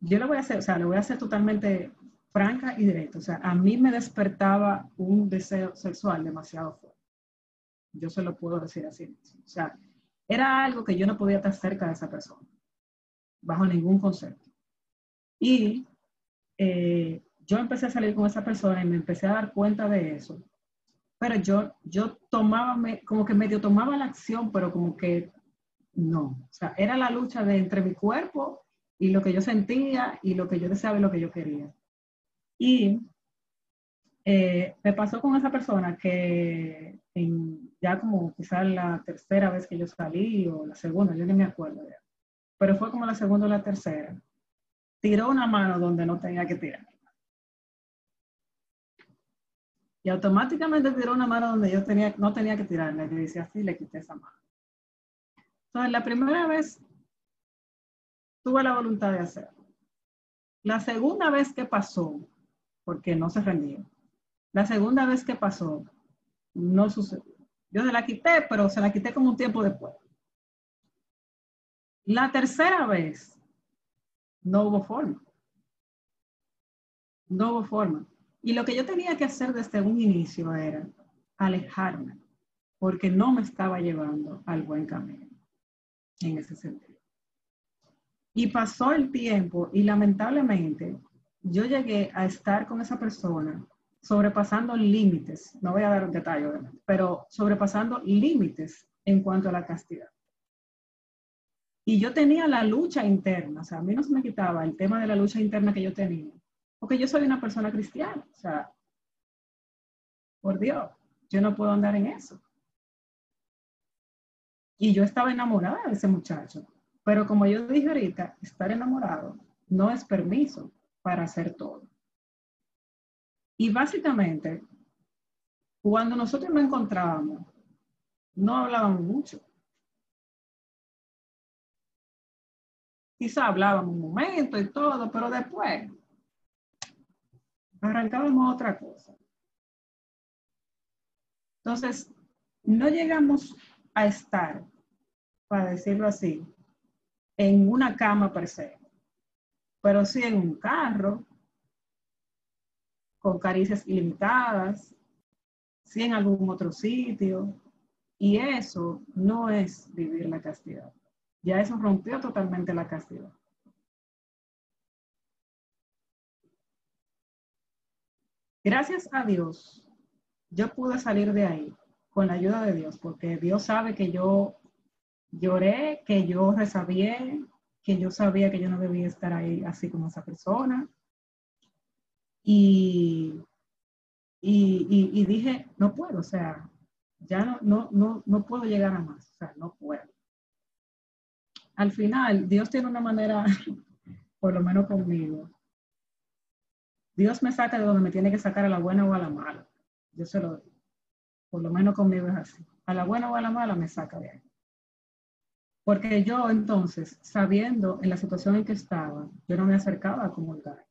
yo le voy a hacer, o sea, le voy a hacer totalmente franca y directa. O sea, a mí me despertaba un deseo sexual demasiado fuerte. Yo se lo puedo decir así. O sea, era algo que yo no podía estar cerca de esa persona, bajo ningún concepto. Y eh, yo empecé a salir con esa persona y me empecé a dar cuenta de eso. Pero yo, yo tomaba, como que medio tomaba la acción, pero como que no. O sea, era la lucha de entre mi cuerpo y lo que yo sentía y lo que yo deseaba y lo que yo quería. Y eh, me pasó con esa persona que en, ya como quizás la tercera vez que yo salí o la segunda, yo ni me acuerdo ya, pero fue como la segunda o la tercera, tiró una mano donde no tenía que tirar. Y automáticamente tiró una mano donde yo tenía, no tenía que tirarla. Y decía así, le quité esa mano. Entonces, la primera vez tuve la voluntad de hacerlo. La segunda vez que pasó, porque no se rendió. La segunda vez que pasó, no sucedió. Yo se la quité, pero se la quité como un tiempo después. La tercera vez, no hubo forma. No hubo forma. Y lo que yo tenía que hacer desde un inicio era alejarme, porque no me estaba llevando al buen camino en ese sentido. Y pasó el tiempo y lamentablemente yo llegué a estar con esa persona sobrepasando límites, no voy a dar un detalle, pero sobrepasando límites en cuanto a la castidad. Y yo tenía la lucha interna, o sea, a mí no se me quitaba el tema de la lucha interna que yo tenía, porque yo soy una persona cristiana, o sea, por Dios, yo no puedo andar en eso. Y yo estaba enamorada de ese muchacho, pero como yo dije ahorita, estar enamorado no es permiso para hacer todo. Y básicamente, cuando nosotros nos encontrábamos, no hablábamos mucho. Quizá hablábamos un momento y todo, pero después arrancábamos otra cosa. Entonces, no llegamos a estar, para decirlo así, en una cama per se pero sí en un carro, con caricias ilimitadas, sí en algún otro sitio. Y eso no es vivir la castidad. Ya eso rompió totalmente la castidad. Gracias a Dios, yo pude salir de ahí con la ayuda de Dios, porque Dios sabe que yo lloré, que yo resabié, que yo sabía que yo no debía estar ahí así como esa persona. Y, y, dije, no puedo, o sea, ya no, no, no, no puedo llegar a más, o sea, no puedo. Al final, Dios tiene una manera, por lo menos conmigo, Dios me saca de donde me tiene que sacar a la buena o a la mala. Yo se lo. Por lo menos conmigo es así. A la buena o a la mala me saca de ahí. Porque yo entonces, sabiendo en la situación en que estaba, yo no me acercaba a comulgar,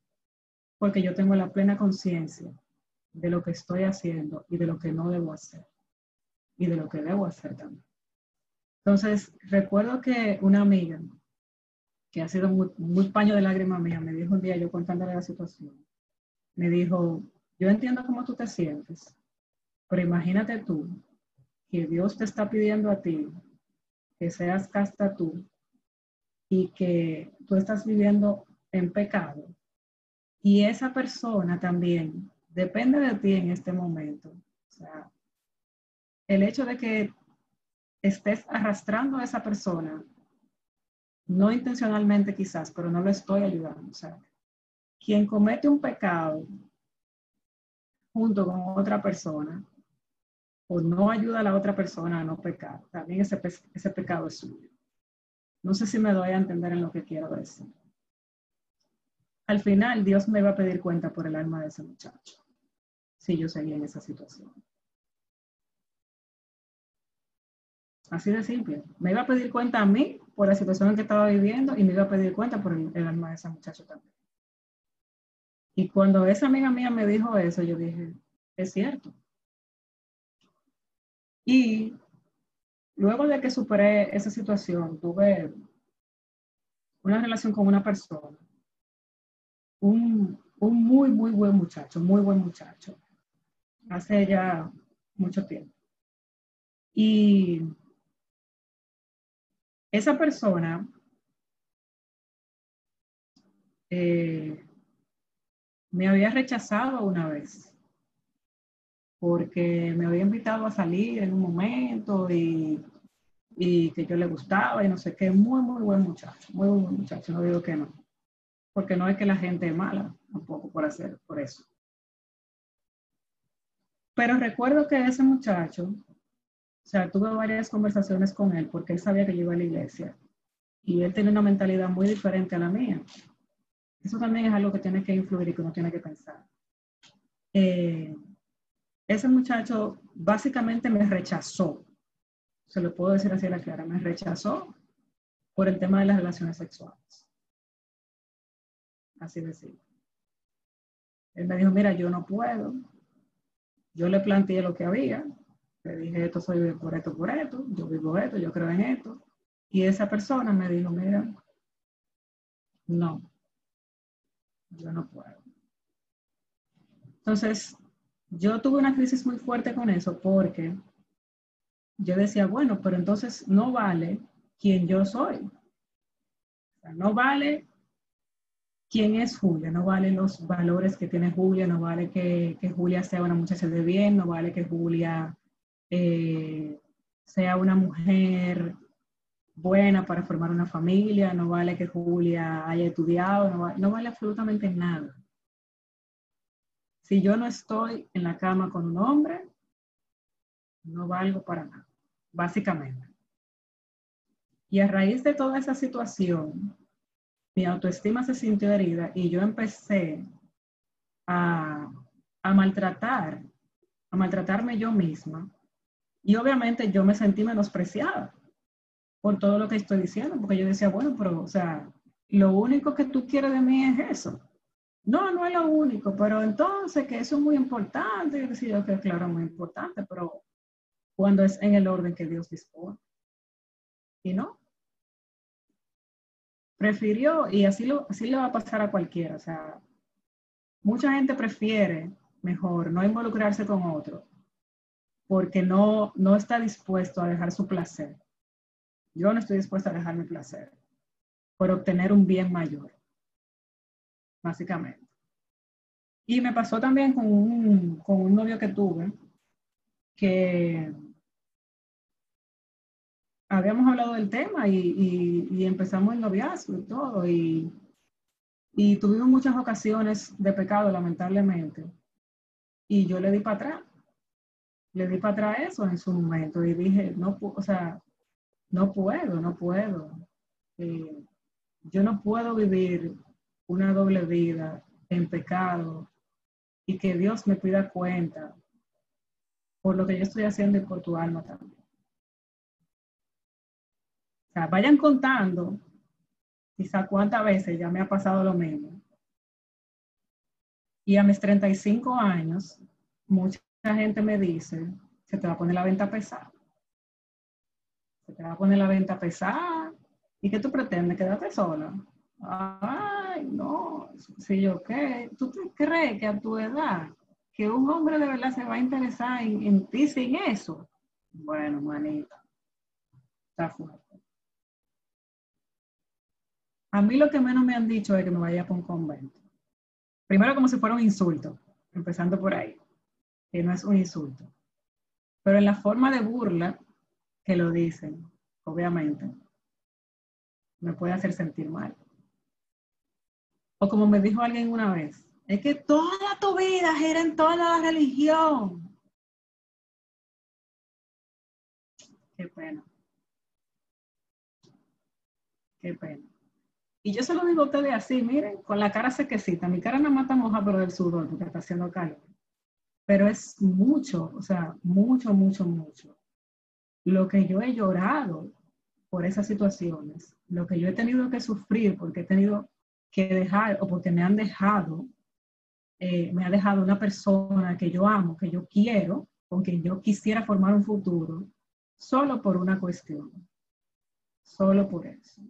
porque yo tengo la plena conciencia de lo que estoy haciendo y de lo que no debo hacer, y de lo que debo hacer también. Entonces, recuerdo que una amiga, que ha sido muy, paño de lágrimas mía, me dijo un día, yo contándole la situación, me dijo, yo entiendo cómo tú te sientes, pero imagínate tú que Dios te está pidiendo a ti que seas casta tú y que tú estás viviendo en pecado y esa persona también depende de ti en este momento. O sea, el hecho de que estés arrastrando a esa persona, no intencionalmente quizás, pero no lo estoy ayudando. O sea, quien comete un pecado junto con otra persona, o no ayuda a la otra persona a no pecar, también ese, ese pecado es suyo. No sé si me doy a entender en lo que quiero decir. Al final, Dios me va a pedir cuenta por el alma de ese muchacho, si yo seguía en esa situación. Así de simple. Me iba a pedir cuenta a mí por la situación en que estaba viviendo y me iba a pedir cuenta por el, el alma de ese muchacho también. Y cuando esa amiga mía me dijo eso, yo dije, es cierto. Y luego de que superé esa situación, tuve una relación con una persona, un, un muy, muy buen muchacho, muy buen muchacho, hace ya mucho tiempo. Y esa persona eh, me había rechazado una vez porque me había invitado a salir en un momento y, y, que yo le gustaba y no sé qué. Muy, muy buen muchacho, muy buen muchacho, no digo que no. Porque no es que la gente es mala tampoco por hacer, por eso. Pero recuerdo que ese muchacho, o sea, tuve varias conversaciones con él porque él sabía que yo iba a la iglesia y él tiene una mentalidad muy diferente a la mía. Eso también es algo que tiene que influir y que uno tiene que pensar. Eh, ese muchacho básicamente me rechazó, se lo puedo decir así a la clara, me rechazó por el tema de las relaciones sexuales. Así decirlo. Él me dijo, mira, yo no puedo. Yo le planteé lo que había. Le dije, esto soy por esto, por esto. Yo vivo esto, yo creo en esto. Y esa persona me dijo, mira, no, yo no puedo. Entonces, yo tuve una crisis muy fuerte con eso porque yo decía, bueno, pero entonces no vale quien yo soy. No vale quién es Julia, no vale los valores que tiene Julia, no vale que, Julia sea una muchacha de bien, no vale que Julia eh, sea una mujer buena para formar una familia, no vale que Julia haya estudiado, no vale, absolutamente nada. Si yo no estoy en la cama con un hombre, no valgo para nada, básicamente. Y a raíz de toda esa situación, mi autoestima se sintió herida y yo empecé a, a maltratar, a maltratarme yo misma. Y obviamente yo me sentí menospreciada por todo lo que estoy diciendo, porque yo decía, bueno, pero, o sea, lo único que tú quieres de mí es eso. No, no es lo único, pero entonces que eso es muy importante. Yo decía, que claro, muy importante, pero cuando es en el orden que Dios dispone. Y no. Prefirió, y así, lo, así le va a pasar a cualquiera, o sea, mucha gente prefiere mejor no involucrarse con otro porque no, no está dispuesto a dejar su placer yo no estoy dispuesta a dejar mi placer por obtener un bien mayor, básicamente. Y me pasó también con un, con un novio que tuve, que habíamos hablado del tema y, empezamos el noviazgo y todo, y, y tuvimos muchas ocasiones de pecado, lamentablemente, y yo le di para atrás, le di para atrás eso en su momento y dije, no, o sea, no puedo, no puedo. Eh, yo no puedo vivir una doble vida en pecado y que Dios me pida cuenta por lo que yo estoy haciendo y por tu alma también. O sea, vayan contando quizá cuántas veces ya me ha pasado lo mismo. Y a mis 35 años, mucha gente me dice, se te va a poner la venta pesada te va a poner la venta pesada. ¿Y qué tú pretendes? ¿Quedarte sola? No. Si yo qué, ¿tú crees que a tu edad que un hombre de verdad se va a interesar en, ti sin eso? Bueno, manita, está fuerte. A mí lo que menos me han dicho es que me vaya por un convento. Primero como si fuera un insulto, empezando por ahí, que no es un insulto. Pero en la forma de burla que lo dicen, obviamente, me puede hacer sentir mal. O como me dijo alguien una vez, es que toda tu vida gira en toda la religión. Qué pena. Qué pena. Y yo se lo digo a ustedes así, miren, con la cara sequecita. Mi cara no mata moja por el sudor porque está haciendo calor. Pero es mucho, o sea, mucho, mucho, mucho lo que yo he llorado por esas situaciones, lo que yo he tenido que sufrir porque he tenido que dejar o porque me han dejado, eh, me ha dejado una persona que yo amo, que yo quiero, con quien yo quisiera formar un futuro, solo por una cuestión, solo por eso.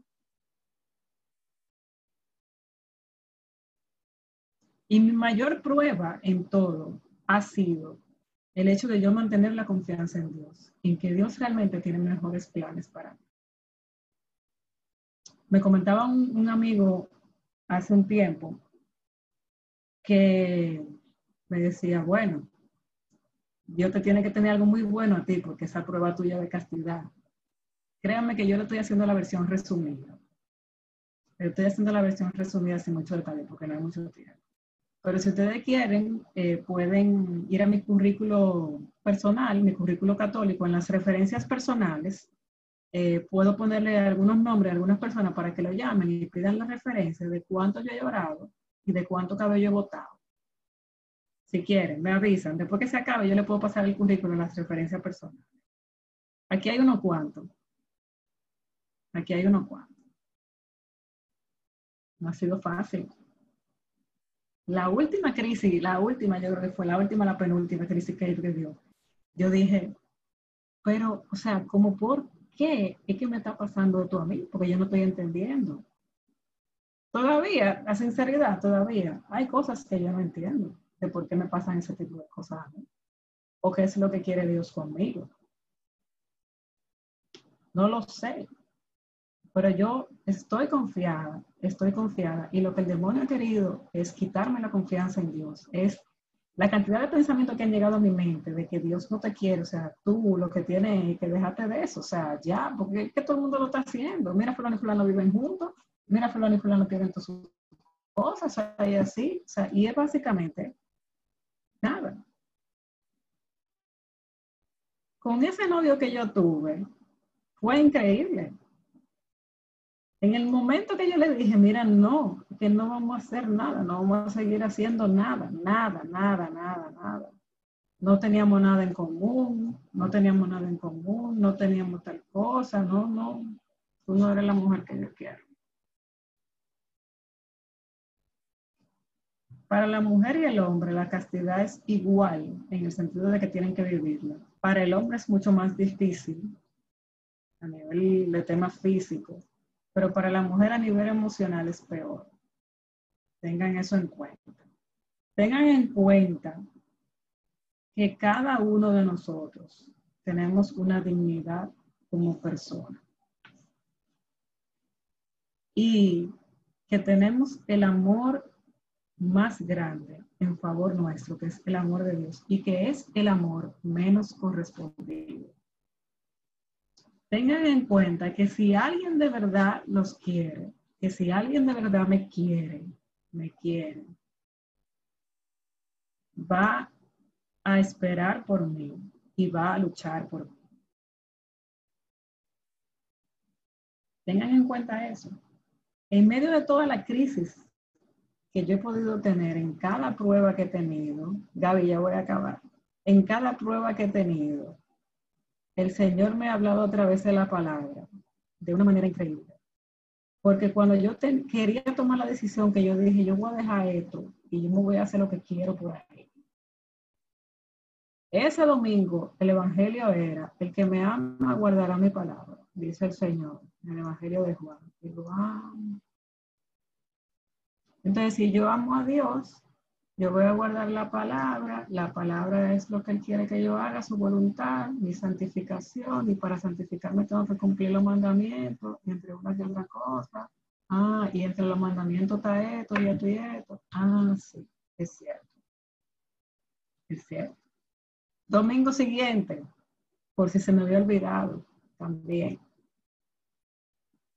Y mi mayor prueba en todo ha sido el hecho de yo mantener la confianza en Dios, en que Dios realmente tiene mejores planes para mí. Me comentaba un, un amigo hace un tiempo que me decía, bueno, Dios te tiene que tener algo muy bueno a ti porque esa prueba tuya de castidad. Créanme que yo le estoy haciendo la versión resumida. Le estoy haciendo la versión resumida sin mucho detalle porque no hay mucho tiempo. Pero si ustedes quieren, eh, pueden ir a mi currículo personal, mi currículo católico, en las referencias personales. Eh, puedo ponerle algunos nombres a algunas personas para que lo llamen y pidan las referencias de cuánto yo he llorado y de cuánto cabello he botado. Si quieren, me avisan. Después que se acabe, yo le puedo pasar el currículo en las referencias personales. Aquí hay unos cuantos. Aquí hay unos cuantos. No ha sido fácil. La última crisis, la última, yo creo que fue la última, la penúltima crisis que dio. Yo dije, pero, o sea, ¿cómo por qué es que me está pasando esto a mí? Porque yo no estoy entendiendo. Todavía, la sinceridad, todavía, hay cosas que yo no entiendo de por qué me pasan ese tipo de cosas a mí. O qué es lo que quiere Dios conmigo. No lo sé. Pero yo estoy confiada, estoy confiada. Y lo que el demonio ha querido es quitarme la confianza en Dios. Es la cantidad de pensamientos que han llegado a mi mente de que Dios no te quiere. O sea, tú lo que tienes que dejarte de eso. O sea, ya, porque es que todo el mundo lo está haciendo. Mira, fulano y fulano viven juntos. Mira, fulano y fulano tienen todas sus cosas. O sea, y así. O sea, y es básicamente nada. Con ese novio que yo tuve, fue increíble. En el momento que yo le dije, mira, no, que no vamos a hacer nada, no vamos a seguir haciendo nada, nada, nada, nada, nada. No teníamos nada en común, no teníamos nada en común, no teníamos tal cosa, no, no, tú no eres la mujer que yo quiero. Para la mujer y el hombre la castidad es igual en el sentido de que tienen que vivirla. Para el hombre es mucho más difícil a nivel de tema físico, pero para la mujer a nivel emocional es peor. Tengan eso en cuenta. Tengan en cuenta que cada uno de nosotros tenemos una dignidad como persona. Y que tenemos el amor más grande en favor nuestro, que es el amor de Dios, y que es el amor menos correspondido tengan en cuenta que si alguien de verdad los quiere, que si alguien de verdad me quiere, me quiere, va a esperar por mí y va a luchar por mí. Tengan en cuenta eso. En medio de toda la crisis que yo he podido tener en cada prueba que he tenido, Gaby, ya voy a acabar, en cada prueba que he tenido, el Señor me ha hablado a través de la palabra de una manera increíble. Porque cuando yo quería tomar la decisión que yo dije, yo voy a dejar esto y yo me voy a hacer lo que quiero por ahí. Ese domingo el Evangelio era, el que me ama guardará mi palabra, dice el Señor, en el Evangelio de Juan. Y Entonces, si yo amo a Dios, yo voy a guardar la palabra, la palabra es lo que Él quiere que yo haga, su voluntad, mi santificación, y para santificarme tengo que cumplir los mandamientos, entre unas y otras cosas. Ah, y entre los mandamientos está esto y esto y esto. Ah, sí, es cierto. Es cierto. Domingo siguiente, por si se me había olvidado, también.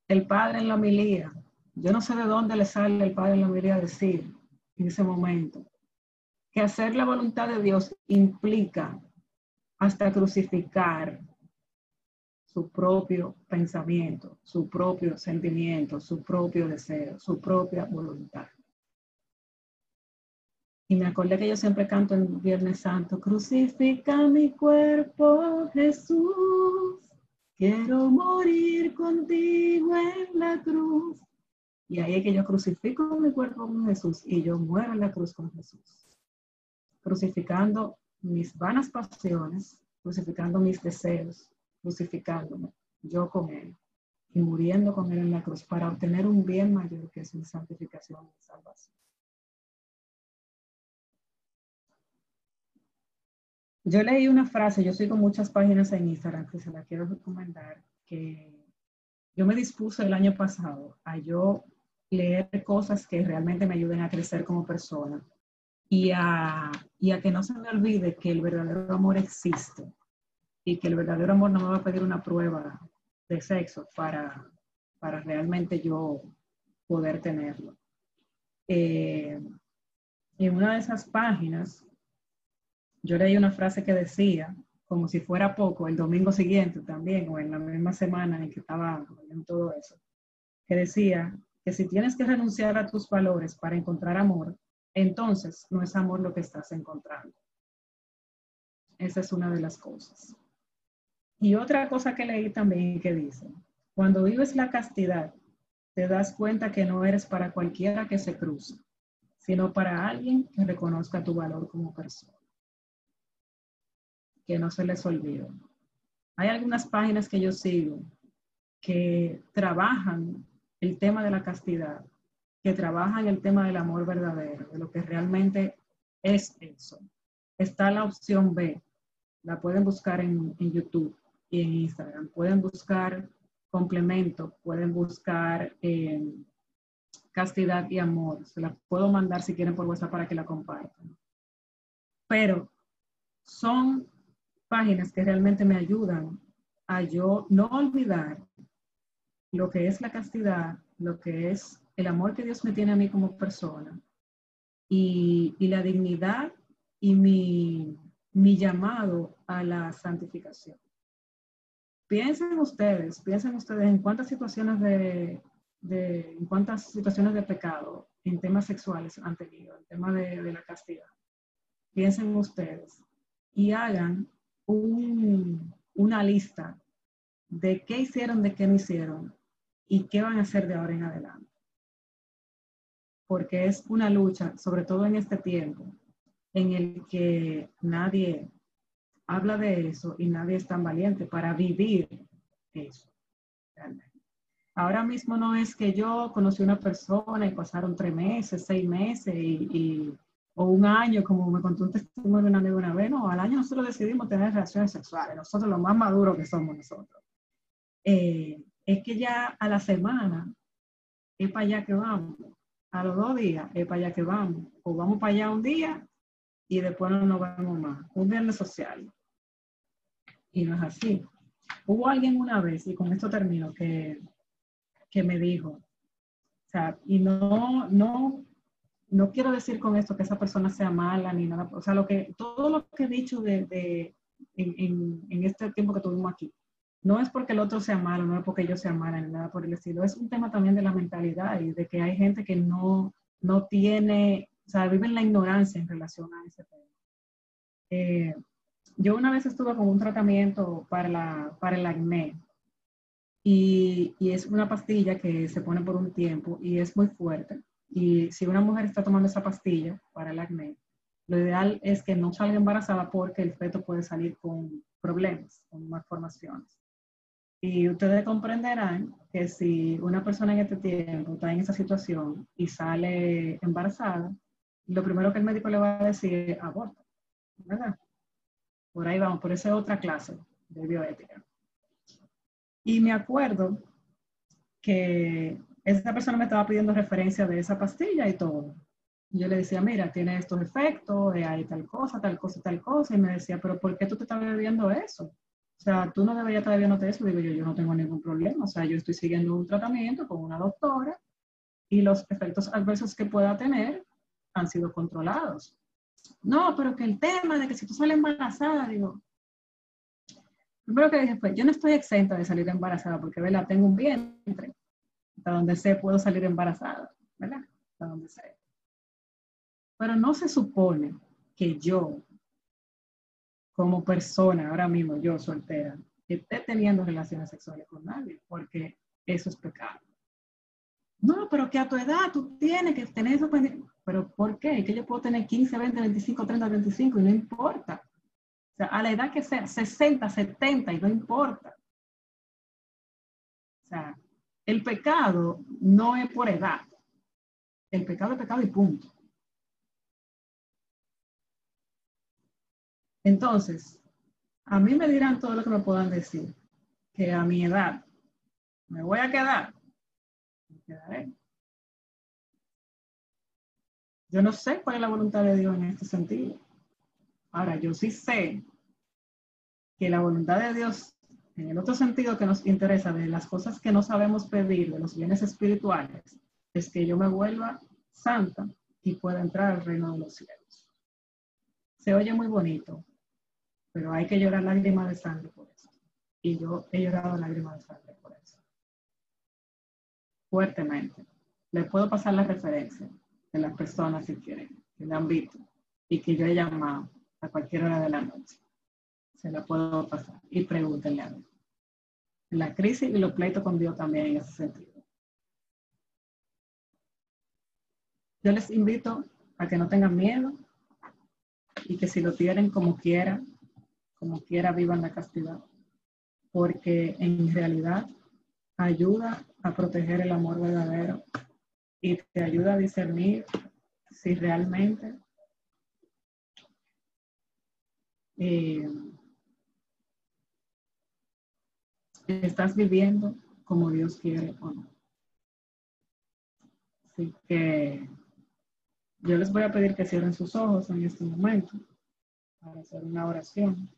El padre en la homilía. Yo no sé de dónde le sale el padre en la homilía decir en ese momento que hacer la voluntad de Dios implica hasta crucificar su propio pensamiento, su propio sentimiento, su propio deseo, su propia voluntad. Y me acordé que yo siempre canto en Viernes Santo, crucifica mi cuerpo, Jesús, quiero morir contigo en la cruz. Y ahí es que yo crucifico mi cuerpo con Jesús y yo muero en la cruz con Jesús crucificando mis vanas pasiones, crucificando mis deseos, crucificándome, yo con Él, y muriendo con Él en la cruz para obtener un bien mayor que es mi santificación y salvación. Yo leí una frase, yo sigo muchas páginas en Instagram que se la quiero recomendar, que yo me dispuse el año pasado a yo leer cosas que realmente me ayuden a crecer como persona y a, y a que no se me olvide que el verdadero amor existe y que el verdadero amor no me va a pedir una prueba de sexo para, para realmente yo poder tenerlo. Eh, en una de esas páginas yo leí una frase que decía, como si fuera poco, el domingo siguiente también, o en la misma semana en que estaba en todo eso, que decía que si tienes que renunciar a tus valores para encontrar amor, entonces no es amor lo que estás encontrando. Esa es una de las cosas. Y otra cosa que leí también que dice, cuando vives la castidad, te das cuenta que no eres para cualquiera que se cruce, sino para alguien que reconozca tu valor como persona que no se les olvide. Hay algunas páginas que yo sigo que trabajan el tema de la castidad, que trabajan el tema del amor verdadero, de lo que realmente es eso. Está la opción B, la pueden buscar en, YouTube y en Instagram. Pueden buscar complemento, pueden buscar eh, castidad y amor. Se la puedo mandar si quieren por WhatsApp para que la compartan. Pero son páginas que realmente me ayudan a yo no olvidar lo que es la castidad, lo que es el amor que Dios me tiene a mí como persona y, la dignidad y mi, llamado a la santificación. Piensen ustedes, piensen ustedes en cuántas situaciones de, en cuántas situaciones de pecado en temas sexuales han tenido, en tema de, de la castidad. Piensen ustedes y hagan una lista de qué hicieron, de qué no hicieron y qué van a hacer de ahora en adelante. Porque es una lucha, sobre todo en este tiempo, en el que nadie habla de eso y nadie es tan valiente para vivir eso. Ahora mismo no es que yo conocí una persona y pasaron tres meses, seis meses y o un año, como me contó un testimonio de una amiga una vez, no, al año nosotros decidimos tener relaciones sexuales, nosotros los más maduros que somos nosotros. Eh, es que ya a la semana es para allá que vamos, a los dos días es para allá que vamos, o vamos para allá un día y después no nos vemos más, un viernes social. Y no es así. Hubo alguien una vez, y con esto termino, que, que me dijo, o sea, y no, no no quiero decir con esto que esa persona sea mala ni nada, o sea, lo que, todo lo que he dicho de, en, este tiempo que tuvimos aquí, no es porque el otro sea malo, no es porque yo sea mala ni nada por el estilo, es un tema también de la mentalidad y de que hay gente que no, no tiene, o sea, vive en la ignorancia en relación a ese tema. Eh, yo una vez estuve con un tratamiento para, la, para el acné y, y es una pastilla que se pone por un tiempo y es muy fuerte y si una mujer está tomando esa pastilla para el acné, lo ideal es que no salga embarazada porque el feto puede salir con problemas, con malformaciones. Y ustedes comprenderán que si una persona en este tiempo está en esa situación y sale embarazada, lo primero que el médico le va a decir es aborto, ¿verdad? Por ahí vamos, por esa otra clase de bioética. Y me acuerdo que esa persona me estaba pidiendo referencia de esa pastilla y todo. Yo le decía, mira, tiene estos efectos, eh, hay tal cosa, tal cosa, tal cosa. Y me decía, pero ¿por qué tú te estás bebiendo eso? O sea, tú no deberías estar bebiendo eso. Digo yo, yo no tengo ningún problema. O sea, yo estoy siguiendo un tratamiento con una doctora y los efectos adversos que pueda tener han sido controlados. No, pero que el tema de que si tú sales embarazada, digo, primero que dije, pues yo no estoy exenta de salir embarazada porque, ¿verdad? Tengo un vientre hasta donde sé puedo salir embarazada, ¿verdad? Hasta donde sé. Pero no se supone que yo, como persona, ahora mismo yo soltera, esté teniendo relaciones sexuales con nadie, porque eso es pecado. No, pero que a tu edad tú tienes que tener eso. Pero ¿por qué? Que yo puedo tener 15, 20, 25, 30, 25 y no importa. O sea, a la edad que sea, 60, 70 y no importa. sea, el pecado no es por edad. El pecado es pecado y punto. Entonces, a mí me dirán todo lo que me puedan decir, que a mi edad me voy a quedar. Me quedaré. Yo no sé cuál es la voluntad de Dios en este sentido. Ahora, yo sí sé que la voluntad de Dios, en el otro sentido que nos interesa, de las cosas que no sabemos pedir, de los bienes espirituales, es que yo me vuelva santa y pueda entrar al reino de los cielos. Se oye muy bonito, pero hay que llorar lágrimas de sangre por eso. Y yo he llorado lágrimas de sangre por eso. Fuertemente. Le puedo pasar la referencia de las personas si quieren, que me han visto y que yo he llamado a cualquier hora de la noche. Se la puedo pasar y pregúntenle a mí. La crisis y los pleitos con Dios también en ese sentido. Yo les invito a que no tengan miedo y que si lo tienen como quiera, como quiera vivan la castidad, porque en realidad ayuda a proteger el amor verdadero y te ayuda a discernir si realmente eh, estás viviendo como Dios quiere o no. Así que yo les voy a pedir que cierren sus ojos en este momento para hacer una oración.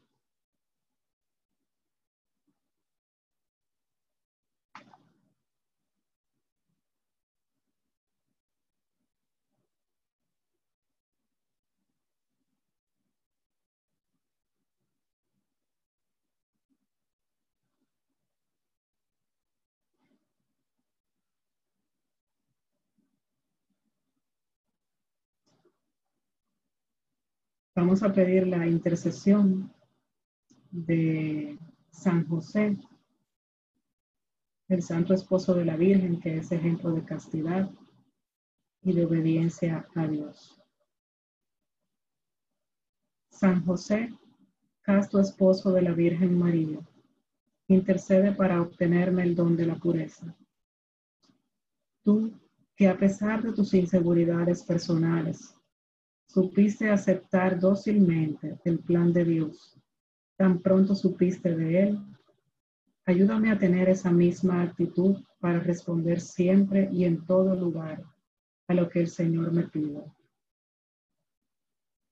Vamos a pedir la intercesión de San José, el santo esposo de la Virgen, que es ejemplo de castidad y de obediencia a Dios. San José, casto esposo de la Virgen María, intercede para obtenerme el don de la pureza. Tú, que a pesar de tus inseguridades personales, supiste aceptar dócilmente el plan de Dios. Tan pronto supiste de Él. Ayúdame a tener esa misma actitud para responder siempre y en todo lugar a lo que el Señor me pida.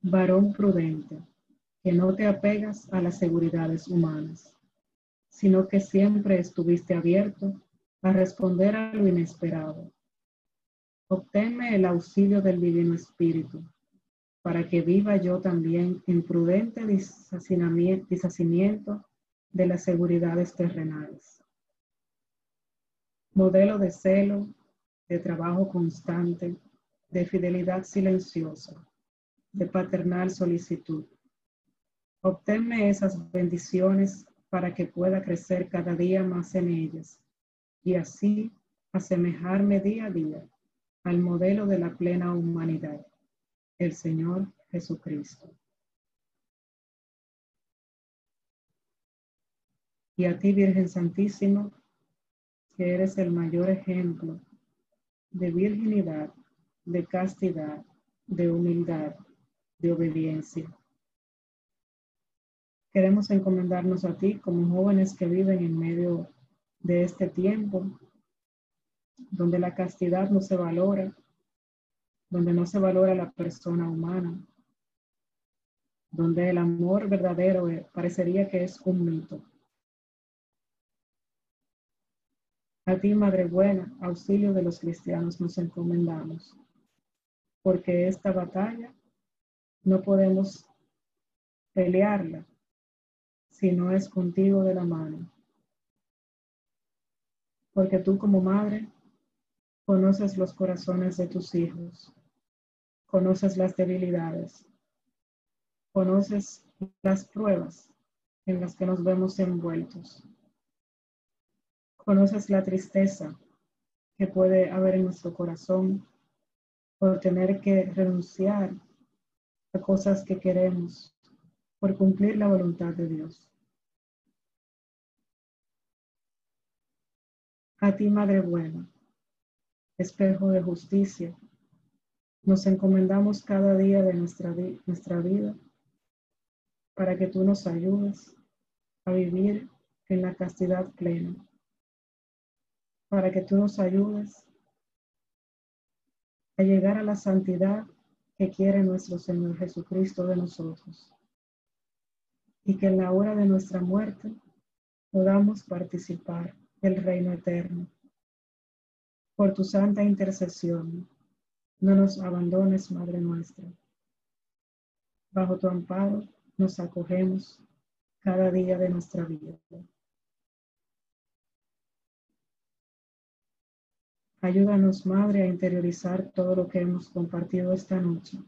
Varón prudente, que no te apegas a las seguridades humanas, sino que siempre estuviste abierto a responder a lo inesperado. Obténme el auxilio del Divino Espíritu para que viva yo también en prudente deshacimiento de las seguridades terrenales. Modelo de celo, de trabajo constante, de fidelidad silenciosa, de paternal solicitud. Obténme esas bendiciones para que pueda crecer cada día más en ellas y así asemejarme día a día al modelo de la plena humanidad el Señor Jesucristo. Y a ti, Virgen Santísima, que eres el mayor ejemplo de virginidad, de castidad, de humildad, de obediencia. Queremos encomendarnos a ti como jóvenes que viven en medio de este tiempo, donde la castidad no se valora, donde no se valora la persona humana, donde el amor verdadero eh, parecería que es un mito. A ti, Madre Buena, auxilio de los cristianos, nos encomendamos, porque esta batalla no podemos pelearla si no es contigo de la mano. Porque tú como madre conoces los corazones de tus hijos conoces las debilidades, conoces las pruebas en las que nos vemos envueltos, conoces la tristeza que puede haber en nuestro corazón por tener que renunciar a cosas que queremos por cumplir la voluntad de Dios. A ti, Madre buena, espejo de justicia, nos encomendamos cada día de nuestra, nuestra vida para que tú nos ayudes a vivir en la castidad plena, para que tú nos ayudes a llegar a la santidad que quiere nuestro Señor Jesucristo de nosotros, y que en la hora de nuestra muerte podamos participar del reino eterno. Por tu santa intercesión, no nos abandones, Madre nuestra. Bajo tu amparo nos acogemos cada día de nuestra vida. Ayúdanos, Madre, a interiorizar todo lo que hemos compartido esta noche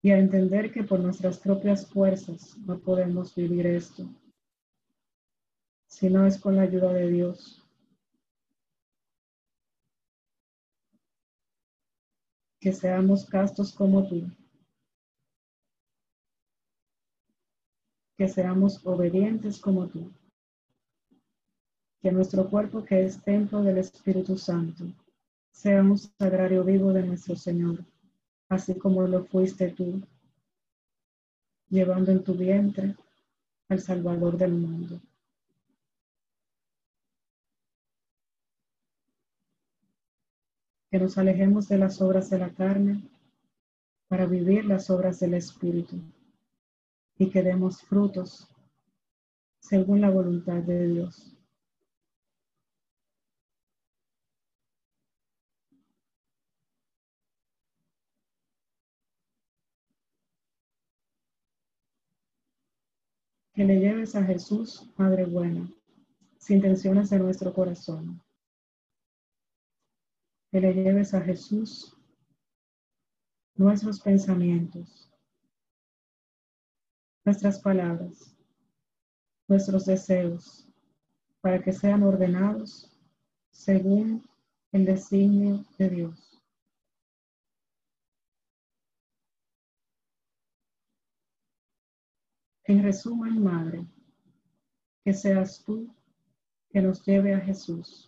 y a entender que por nuestras propias fuerzas no podemos vivir esto, si no es con la ayuda de Dios. Que seamos castos como tú. Que seamos obedientes como tú. Que nuestro cuerpo, que es templo del Espíritu Santo, sea un sagrario vivo de nuestro Señor, así como lo fuiste tú, llevando en tu vientre al Salvador del mundo. Que nos alejemos de las obras de la carne para vivir las obras del Espíritu y que demos frutos según la voluntad de Dios. Que le lleves a Jesús, Madre buena, sin tensiones de nuestro corazón que le lleves a Jesús nuestros pensamientos, nuestras palabras, nuestros deseos, para que sean ordenados según el designio de Dios. En resumen, Madre, que seas tú que nos lleve a Jesús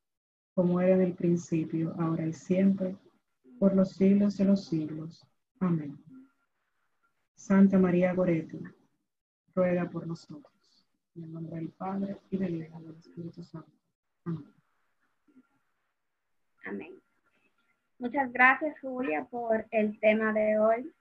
como era en el principio, ahora y siempre, por los siglos de los siglos. Amén. Santa María Goretti, ruega por nosotros. En el nombre del Padre, y del Hijo, y del Espíritu Santo. Amén. Amén. Muchas gracias, Julia, por el tema de hoy.